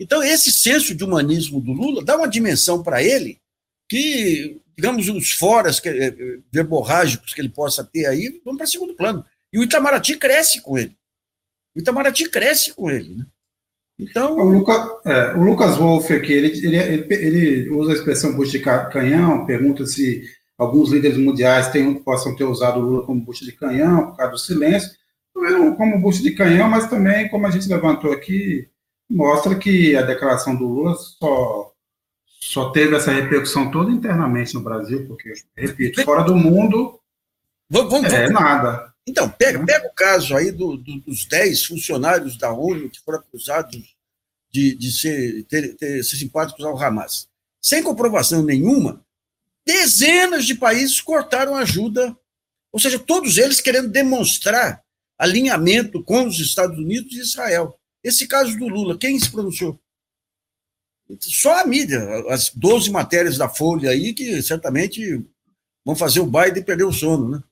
Então, esse senso de humanismo do Lula dá uma dimensão para ele que, digamos, os foras que, eh, verborrágicos que ele possa ter aí vão para segundo plano. E o Itamaraty cresce com ele. O Itamaraty cresce com ele. Né? Então. O, Luca, é, o Lucas Wolff aqui, ele, ele, ele, ele, usa a expressão bucha de canhão, pergunta se alguns líderes mundiais tem, possam ter usado o Lula como bucha de canhão por causa do silêncio. Como bucha de canhão, mas também, como a gente levantou aqui, mostra que a declaração do Lula só, só teve essa repercussão toda internamente no Brasil, porque, repito, fora do mundo, vamos, vamos, é nada. Então, pega, pega o caso aí do, do, dos 10 funcionários da ONU que foram acusados de, de ser, ter, ter, ser simpáticos ao Hamas. Sem comprovação nenhuma, dezenas de países cortaram ajuda, ou seja, todos eles querendo demonstrar alinhamento com os Estados Unidos e Israel. Esse caso do Lula, quem se pronunciou? Só a mídia, as 12 matérias da Folha aí, que certamente vão fazer o Biden perder o sono, né?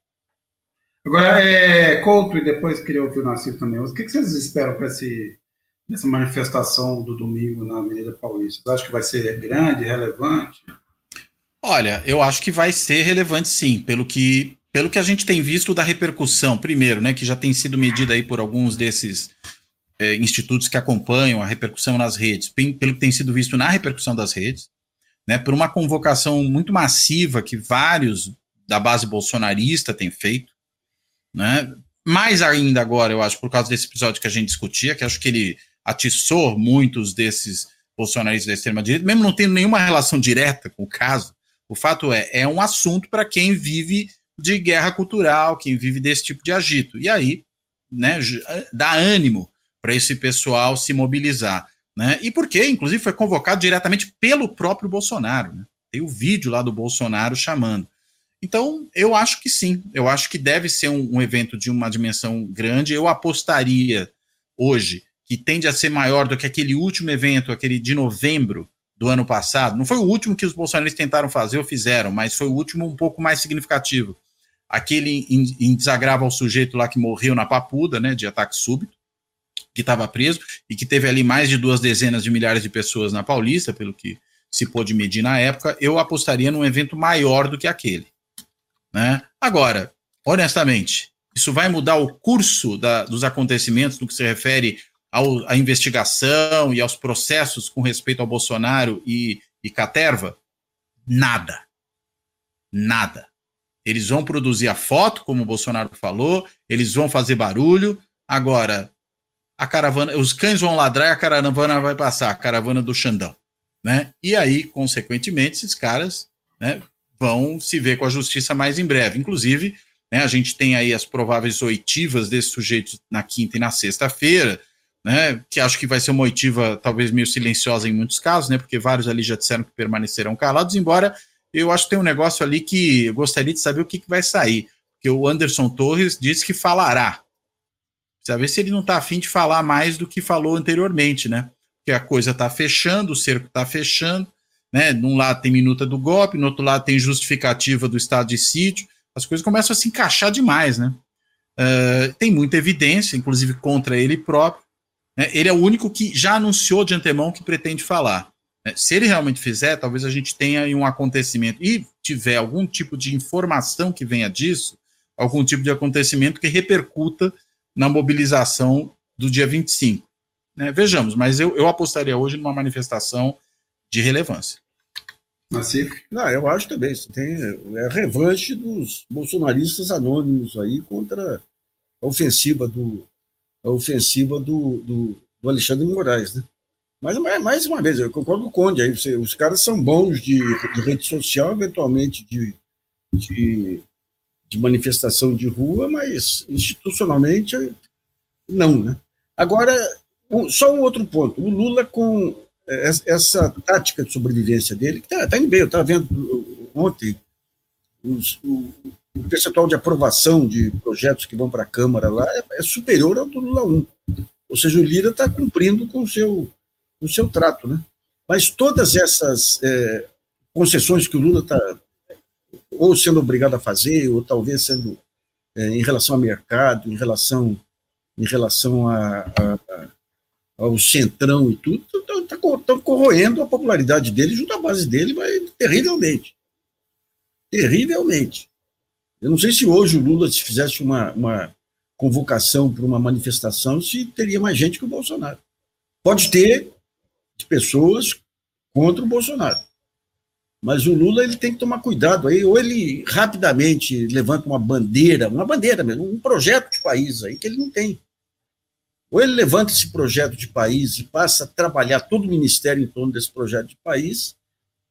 Agora, é, Couto, e depois queria ouvir o Nassif também, o que vocês esperam para essa manifestação do domingo na Avenida Paulista? Você acha que vai ser grande, relevante? Olha, eu acho que vai ser relevante sim, pelo que, pelo que a gente tem visto da repercussão, primeiro, né, que já tem sido medida aí por alguns desses é, institutos que acompanham a repercussão nas redes, pelo que tem sido visto na repercussão das redes, né, por uma convocação muito massiva que vários da base bolsonarista têm feito, né, mais ainda agora, eu acho, por causa desse episódio que a gente discutia, que acho que ele atiçou muitos desses bolsonaristas da extrema-direita, mesmo não tendo nenhuma relação direta com o caso, o fato é, é um assunto para quem vive de guerra cultural, quem vive desse tipo de agito. E aí, né, dá ânimo para esse pessoal se mobilizar. Né? E porque, inclusive, foi convocado diretamente pelo próprio Bolsonaro. Né? Tem o vídeo lá do Bolsonaro chamando. Então, eu acho que sim. Eu acho que deve ser um, um evento de uma dimensão grande. Eu apostaria hoje que tende a ser maior do que aquele último evento, aquele de novembro do ano passado. Não foi o último que os bolsonaristas tentaram fazer ou fizeram, mas foi o último um pouco mais significativo. Aquele em, em desagrava ao sujeito lá que morreu na Papuda, né, de ataque súbito que estava preso e que teve ali mais de duas dezenas de milhares de pessoas na Paulista, pelo que se pôde medir na época, eu apostaria num evento maior do que aquele. Né? Agora, honestamente, isso vai mudar o curso da, dos acontecimentos no que se refere à investigação e aos processos com respeito ao Bolsonaro e, e Caterva? Nada. Nada. Eles vão produzir a foto, como o Bolsonaro falou, eles vão fazer barulho. Agora, a caravana, os cães vão ladrar e a caravana vai passar, a caravana do Xandão, né? E aí, consequentemente, esses caras, né, vão se ver com a justiça mais em breve. Inclusive, né, a gente tem aí as prováveis oitivas desses sujeitos na quinta e na sexta-feira, né, que acho que vai ser uma oitiva talvez meio silenciosa em muitos casos, né, porque vários ali já disseram que permanecerão calados, embora eu acho que tem um negócio ali que eu gostaria de saber o que, que vai sair, porque o Anderson Torres disse que falará, Precisa ver se ele não está afim de falar mais do que falou anteriormente, né? Porque a coisa está fechando, o cerco está fechando, né? Num lado tem minuta do golpe, no outro lado tem justificativa do estado de sítio, as coisas começam a se encaixar demais, né? Uh, tem muita evidência, inclusive contra ele próprio. Né? Ele é o único que já anunciou de antemão que pretende falar. Né? Se ele realmente fizer, talvez a gente tenha um acontecimento e tiver algum tipo de informação que venha disso, algum tipo de acontecimento que repercuta na mobilização do dia 25. Né? Vejamos, mas eu, eu apostaria hoje numa manifestação de relevância. Não, eu acho também. Tem, é revanche dos bolsonaristas anônimos aí contra a ofensiva do, a ofensiva do, do, do Alexandre Moraes, né? Mas, mais uma vez, eu concordo com o Conde, aí, você, os caras são bons de, de rede social, eventualmente de, de de manifestação de rua, mas institucionalmente não. Né? Agora, só um outro ponto. O Lula, com essa tática de sobrevivência dele, que está tá indo bem, eu estava vendo ontem os, o, o, percentual de aprovação de projetos que vão para a Câmara lá é, é, superior ao do Lula 1. Ou seja, o Lira está cumprindo com o seu, o seu trato. Né? Mas todas essas é, concessões que o Lula está ou sendo obrigado a fazer, ou talvez sendo é, em relação ao mercado, em relação, em relação a, a, a ao centrão e tudo, estão tá, tá corroendo a popularidade dele junto à base dele, mas terrivelmente. Terrivelmente. Eu não sei se hoje o Lula, se fizesse uma, uma convocação para uma manifestação, se teria mais gente que o Bolsonaro. Pode ter pessoas contra o Bolsonaro. Mas o Lula ele tem que tomar cuidado aí, ou ele rapidamente levanta uma bandeira, uma bandeira mesmo, um projeto de país aí que ele não tem. Ou ele levanta esse projeto de país e passa a trabalhar todo o ministério em torno desse projeto de país,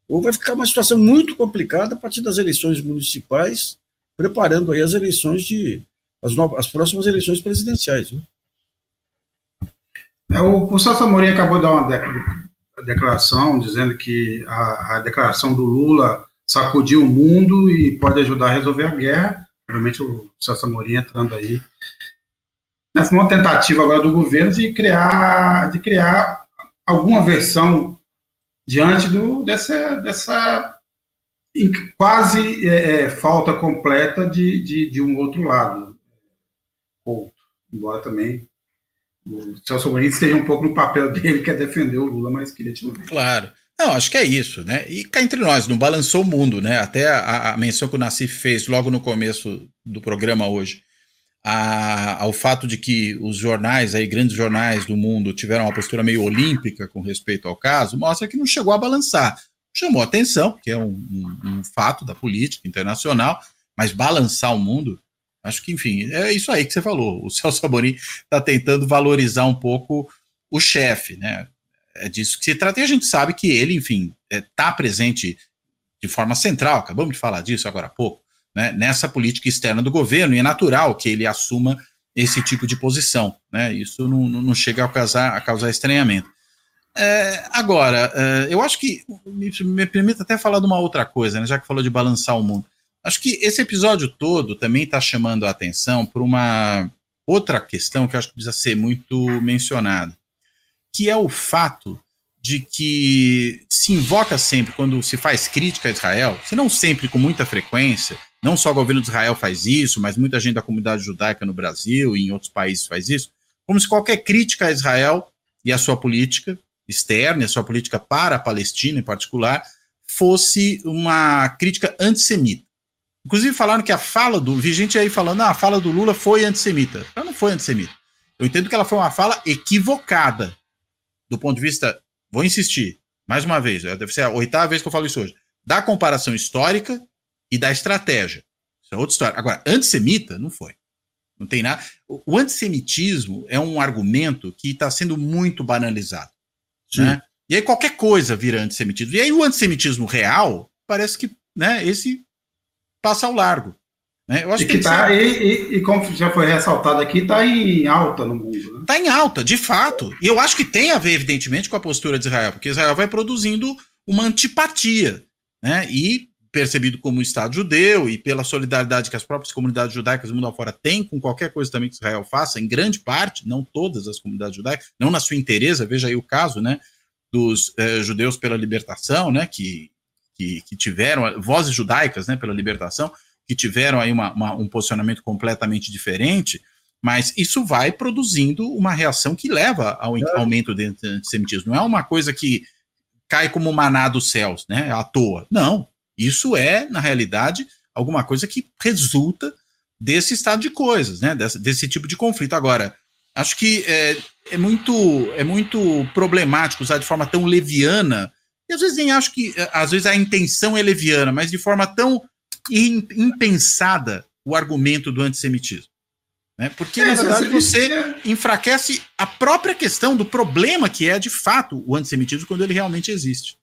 ou vai ficar uma situação muito complicada a partir das eleições municipais, preparando aí as eleições de, as, novas, as próximas eleições presidenciais. Né? É, o, Celso Amorim acabou de dar uma declaração dizendo que a, a, declaração do Lula sacudiu o mundo e pode ajudar a resolver a guerra. Realmente o Celso Amorim entrando aí nessa uma tentativa agora do governo de criar, de criar alguma versão diante do, dessa, dessa quase é, é, falta completa de, de, de, um outro lado. Ou, embora também o Celso Amorim esteja um pouco no papel dele, que é defender o Lula, mas queria te ouvir. Claro. Não, acho que é isso, né? E cá entre nós, não balançou o mundo, né? Até a, a menção que o Nassif fez logo no começo do programa hoje, a, ao fato de que os jornais, aí, grandes jornais do mundo, tiveram uma postura meio olímpica com respeito ao caso, mostra que não chegou a balançar. Chamou atenção, que é um, um, um fato da política internacional, mas balançar o mundo, acho que, enfim, é isso aí que você falou. O Celso Amorim está tentando valorizar um pouco o chefe, né? É disso que se trata, e a gente sabe que ele, enfim, está é, tá presente de forma central, acabamos de falar disso agora há pouco, né, nessa política externa do governo, e é natural que ele assuma esse tipo de posição. Né, isso não, não chega a causar, a causar estranhamento. É, agora, é, eu acho que me, me permita até falar de uma outra coisa, né, já que falou de balançar o mundo. Acho que esse episódio todo também está chamando a atenção para uma outra questão que acho que precisa ser muito mencionada, que é o fato de que se invoca sempre, quando se faz crítica a Israel, se não sempre com muita frequência, não só o governo de Israel faz isso, mas muita gente da comunidade judaica no Brasil e em outros países faz isso, como se qualquer crítica a Israel e a sua política externa, a sua política para a Palestina em particular, fosse uma crítica antissemita. Inclusive falaram que a fala do. Vi gente aí falando, ah, a fala do Lula foi antissemita. Ela não foi antissemita. Eu entendo que ela foi uma fala equivocada. Do ponto de vista. Vou insistir, mais uma vez, deve ser a oitava vez que eu falo isso hoje. Da comparação histórica e da estratégia. Isso é outra história. Agora, antissemita, não foi. Não tem nada. O antissemitismo é um argumento que está sendo muito banalizado. Né? E aí qualquer coisa vira antissemitismo. E aí o antissemitismo real parece que né, esse passa ao largo. Né? Eu acho e, que, que tá, e, e, e, como já foi ressaltado aqui, está em alta no mundo. Está né? Tá em alta, de fato. E eu acho que tem a ver, evidentemente, com a postura de Israel, porque Israel vai produzindo uma antipatia. Né? E percebido como um Estado judeu e pela solidariedade que as próprias comunidades judaicas do mundo afora têm com qualquer coisa também que Israel faça, em grande parte, não todas as comunidades judaicas, não na sua inteireza, veja aí o caso, né, dos eh, judeus pela libertação, né, que, que, que, tiveram, vozes judaicas, né, pela libertação, que tiveram aí uma, uma, um posicionamento completamente diferente, mas isso vai produzindo uma reação que leva ao é. aumento do antissemitismo. Não é uma coisa que cai como maná dos céus, né, à toa. Não, isso é, na realidade, alguma coisa que resulta desse estado de coisas, né? Desse, desse tipo de conflito. Agora, acho que é, é, muito, é muito problemático usar de forma tão leviana, e às vezes nem acho que, é, às vezes a intenção é leviana, mas de forma tão impensada o argumento do antissemitismo. Né? Porque, é, na verdade, você enfraquece a própria questão do problema que é, de fato, o antissemitismo quando ele realmente existe.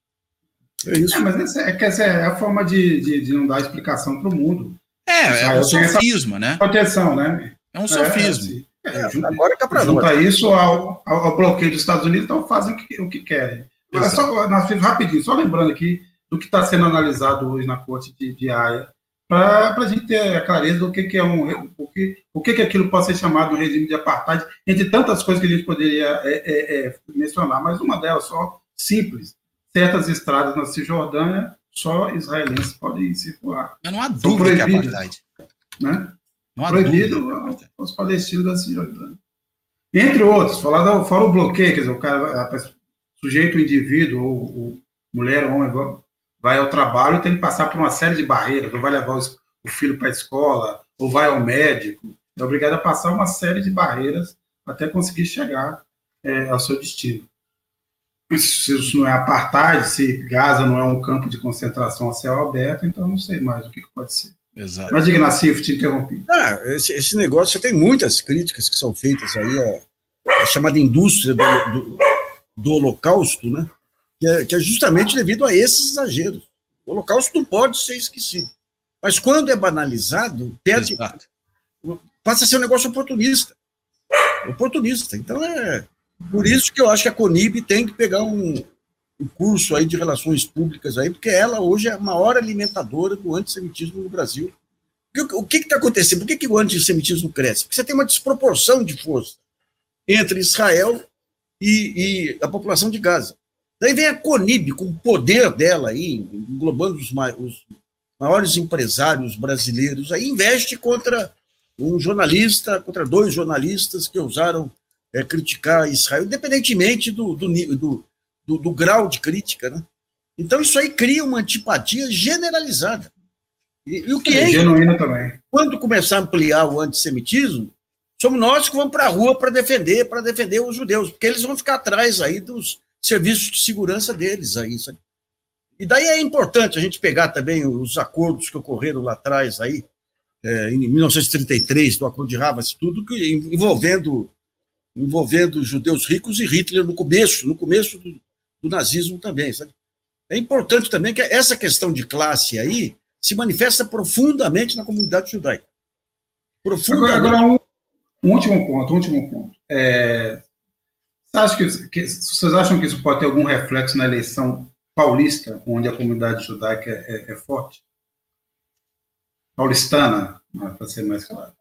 É isso. É, mas é, quer dizer, é a forma de, de, de não dar explicação para o mundo. É, é um sofisma, né? Proteção, né? É um sofisma. É, assim, é, junta, agora que é para junta isso ao, ao, ao, bloqueio dos Estados Unidos, então fazem o que, o que querem. Olha, só, nós, rapidinho, só lembrando aqui do que está sendo analisado hoje na corte de, de Haia, para a gente ter a clareza do que, que é um. O que, o que, que aquilo pode ser chamado de um regime de apartheid, entre tantas coisas que a gente poderia é, é, mencionar, mas uma delas só, simples certas estradas na Cisjordânia, só israelenses podem circular. Mas não há dúvida que é apartheid. Né? Não há Proibido dúvida. aos palestinos da Cisjordânia. Entre outros, falar fora o bloqueio, quer dizer, o cara, sujeito, o indivíduo, ou, ou mulher ou homem, vai ao trabalho e tem que passar por uma série de barreiras, ou vai levar os, o filho para a escola, ou vai ao médico, é obrigado a passar uma série de barreiras até conseguir chegar é, ao seu destino se isso não é apartheid, se Gaza não é um campo de concentração a céu aberto, então não sei mais o que, pode ser. Exato. Mas diga, Nassif, te interrompi. Ah, esse, esse negócio, você tem muitas críticas que são feitas aí, a, a chamada indústria do, do, do holocausto, né? Que é, que é, justamente devido a esses exageros. O holocausto não pode ser esquecido. Mas quando é banalizado, perde, passa a ser um negócio oportunista. Oportunista. Então é por isso que eu acho que a Conib tem que pegar um, um curso aí de relações públicas aí, porque ela hoje é a maior alimentadora do antissemitismo no Brasil. O que está acontecendo? Por que, que o antissemitismo cresce? Porque você tem uma desproporção de força entre Israel e, e a população de Gaza. Daí vem a Conib, com o poder dela aí, englobando os, os maiores empresários brasileiros, aí investe contra um jornalista, contra dois jornalistas que ousaram é, criticar Israel, independentemente do, do, do, do, do grau de crítica. Né? Então, isso aí cria uma antipatia generalizada. E, e o que é. Genuíno também. Quando começar a ampliar o antissemitismo, somos nós que vamos para a rua para defender, para defender os judeus, porque eles vão ficar atrás aí dos serviços de segurança deles aí. Sabe? E daí é importante a gente pegar também os acordos que ocorreram lá atrás aí, é, em 1933, do Acordo de Havas, tudo que, envolvendo envolvendo judeus ricos e Hitler no começo, no começo do, do nazismo também. Sabe? É importante também que essa questão de classe aí se manifesta profundamente na comunidade judaica. Agora, agora um, um, último ponto, um último ponto. É, que, que, vocês acham que isso pode ter algum reflexo na eleição paulista, onde a comunidade judaica é, é forte? Paulistana, para ser mais claro.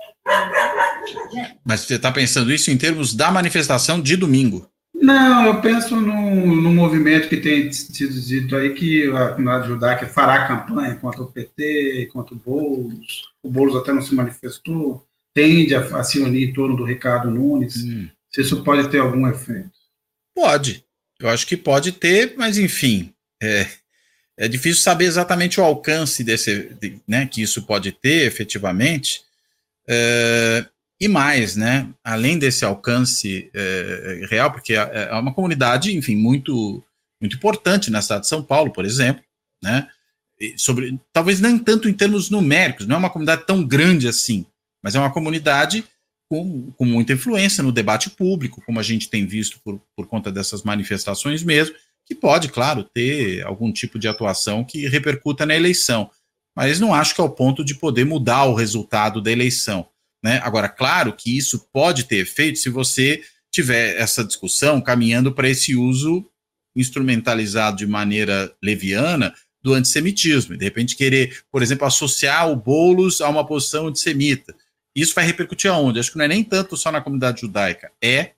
Mas você está pensando isso em termos da manifestação de domingo? Não, eu penso no, no movimento que tem sido dito aí que a comunidade judaica fará campanha contra o PT, contra o Boulos. O Boulos até não se manifestou, tende a, a se unir em torno do Ricardo Nunes. Hum. Se isso pode ter algum efeito. Pode. Eu acho que pode ter, mas enfim, é, é difícil saber exatamente o alcance desse, de, né, que isso pode ter efetivamente. É, e mais, né, além desse alcance é, real, porque é, é uma comunidade, enfim, muito, muito importante na cidade de São Paulo, por exemplo, né, sobre, talvez nem tanto em termos numéricos, não é uma comunidade tão grande assim, mas é uma comunidade com, com muita influência no debate público, como a gente tem visto por, por conta dessas manifestações mesmo, que pode, claro, ter algum tipo de atuação que repercuta na eleição, mas não acho que é o ponto de poder mudar o resultado da eleição. Né? Agora, claro que isso pode ter efeito se você tiver essa discussão caminhando para esse uso instrumentalizado de maneira leviana do antissemitismo, de repente querer, por exemplo, associar o Boulos a uma posição antissemita. Isso vai repercutir aonde? Acho que não é nem tanto só na comunidade judaica, é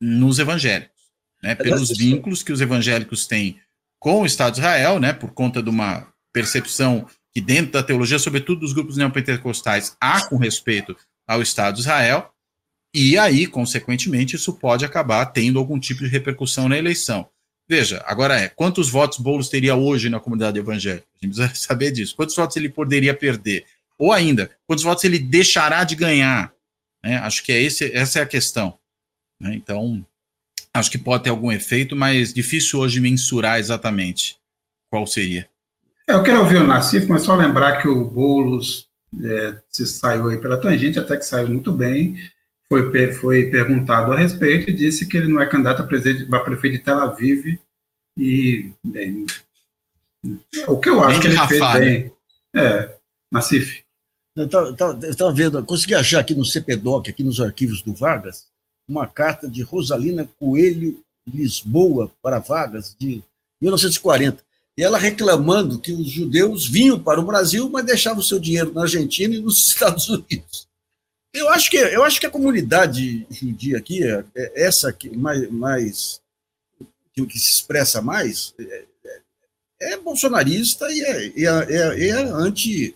nos evangélicos, né? Pelos vínculos que os evangélicos têm com o Estado de Israel, né? Por conta de uma percepção que dentro da teologia, sobretudo dos grupos neopentecostais, há com respeito ao Estado de Israel, e aí, consequentemente, isso pode acabar tendo algum tipo de repercussão na eleição. Veja, agora é, quantos votos Boulos teria hoje na comunidade evangélica? A gente precisa saber disso. Quantos votos ele poderia perder? Ou ainda, quantos votos ele deixará de ganhar? Né? Acho que é esse, essa é a questão. Né? Então, acho que pode ter algum efeito, mas difícil hoje mensurar exatamente qual seria. É, eu quero ouvir o Nassif, mas só lembrar que o Boulos é, se saiu aí pela tangente, até que saiu muito bem, foi, foi perguntado a respeito e disse que ele não é candidato a, a prefeito de Tel Aviv e bem, o que eu acho que ele Rafa, fez bem. Né? É, Nassif. Eu estava vendo, consegui achar aqui no CPDOC, aqui nos arquivos do Vargas, uma carta de Rosalina Coelho Lisboa para Vargas, de 1940. E ela reclamando que os judeus vinham para o Brasil, mas deixavam o seu dinheiro na Argentina e nos Estados Unidos. Eu acho que, eu acho que a comunidade judia aqui, é, é essa que mais, mais que, se expressa mais, é, é, é bolsonarista e é, é, é, é anti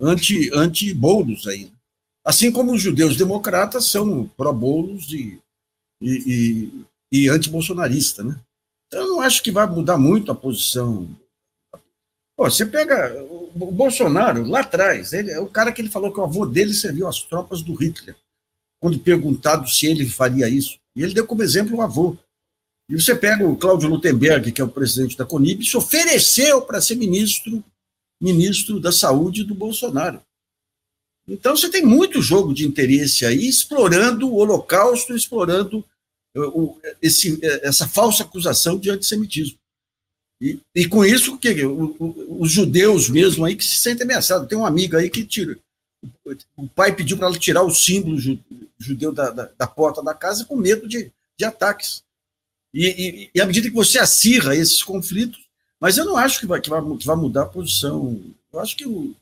anti, anti-Boulos aí. Assim como os judeus democratas são pró-Boulos e, e, e, e anti-bolsonarista, né? Então, eu não acho que vai mudar muito a posição. Pô, você pega o Bolsonaro, lá atrás, ele o cara que ele falou que o avô dele serviu às tropas do Hitler, quando perguntado se ele faria isso. E ele deu como exemplo o avô. E você pega o Cláudio Lutemberg, que é o presidente da Conib, se ofereceu para ser ministro ministro da Saúde do Bolsonaro. Então você tem muito jogo de interesse aí, explorando o Holocausto, explorando esse, uh, essa falsa acusação de antissemitismo. E, e com isso, que os judeus mesmo aí que se sentem ameaçados. Tem um amigo aí que tira, o pai pediu para ela tirar o símbolo judeu da, da, da, porta da casa com medo de, de ataques. E, e, e, à medida que você acirra esses conflitos, mas eu não acho que vai, que vai, que vai mudar a posição. Eu acho que o,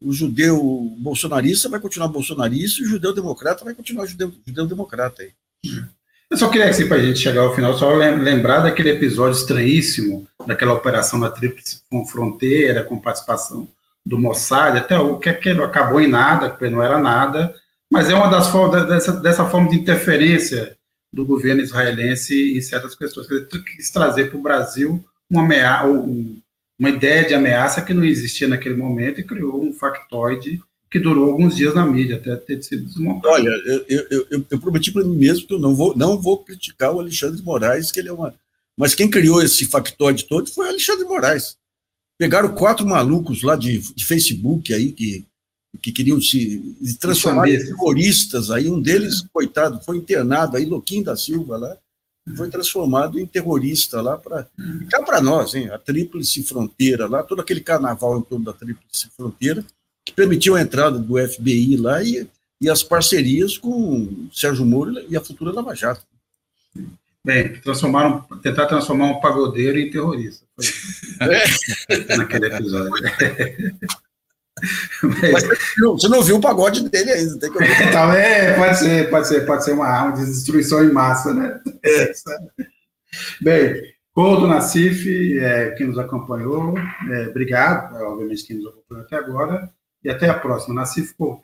o judeu bolsonarista vai continuar bolsonarista e o judeu democrata vai continuar judeu, judeu democrata aí. Eu só queria, assim, para a gente chegar ao final, só lembrar daquele episódio estranhíssimo, daquela operação na Tríplice Fronteira, com participação do Mossad, até o que, que acabou em nada, porque não era nada, mas é uma das formas, dessa, dessa forma de interferência do governo israelense em certas questões. Ele quis trazer para o Brasil uma, ameaça, uma ideia de ameaça que não existia naquele momento e criou um factoide que durou alguns dias na mídia, até ter sido desmontado. Olha, eu, eu, eu, eu prometi para mim mesmo que eu não vou, não vou criticar o Alexandre Moraes, que ele é uma. Mas quem criou esse factoide todo foi o Alexandre Moraes. Pegaram quatro malucos lá de, de Facebook aí que, que queriam se transformar em terroristas. Aí um deles, coitado, foi internado aí, Louquinho da Silva lá, foi transformado em terrorista lá para cá para nós, hein? A Tríplice Fronteira lá, todo aquele carnaval em torno da Tríplice Fronteira que permitiu a entrada do FBI lá e, e as parcerias com Sérgio Moro e a futura Lava Jato. Bem, transformaram, tentar transformar um pagodeiro em terrorista. É. Naquele episódio. Mas, você não viu o pagode dele ainda, tem que então, é, pode ser, pode ser, pode ser uma arma de destruição em massa, né? É. Bem, Couto Nassif, é, que nos acompanhou, é, obrigado, obviamente, quem nos acompanhou até agora. E até a próxima, Nassif Couto.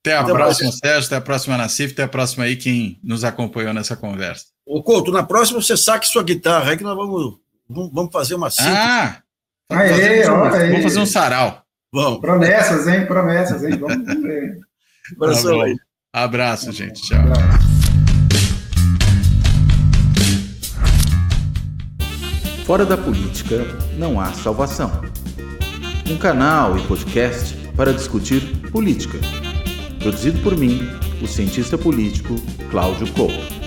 Até a até próxima, mais. Sérgio. Até a próxima, Nassif. Até a próxima aí, quem nos acompanhou nessa conversa. Ô, Couto, na próxima você saque sua guitarra aí que nós vamos, vamos fazer uma síntese. Ah! Vamos, aê, fazer, um, vamos fazer um sarau. Vamos. Promessas, hein? Promessas, hein? Vamos ver. Abraço, tá aí. Abraço, gente. Tchau. Fora da política não há salvação. Um canal e podcast para discutir política. Produzido por mim, o cientista político Cláudio Couto.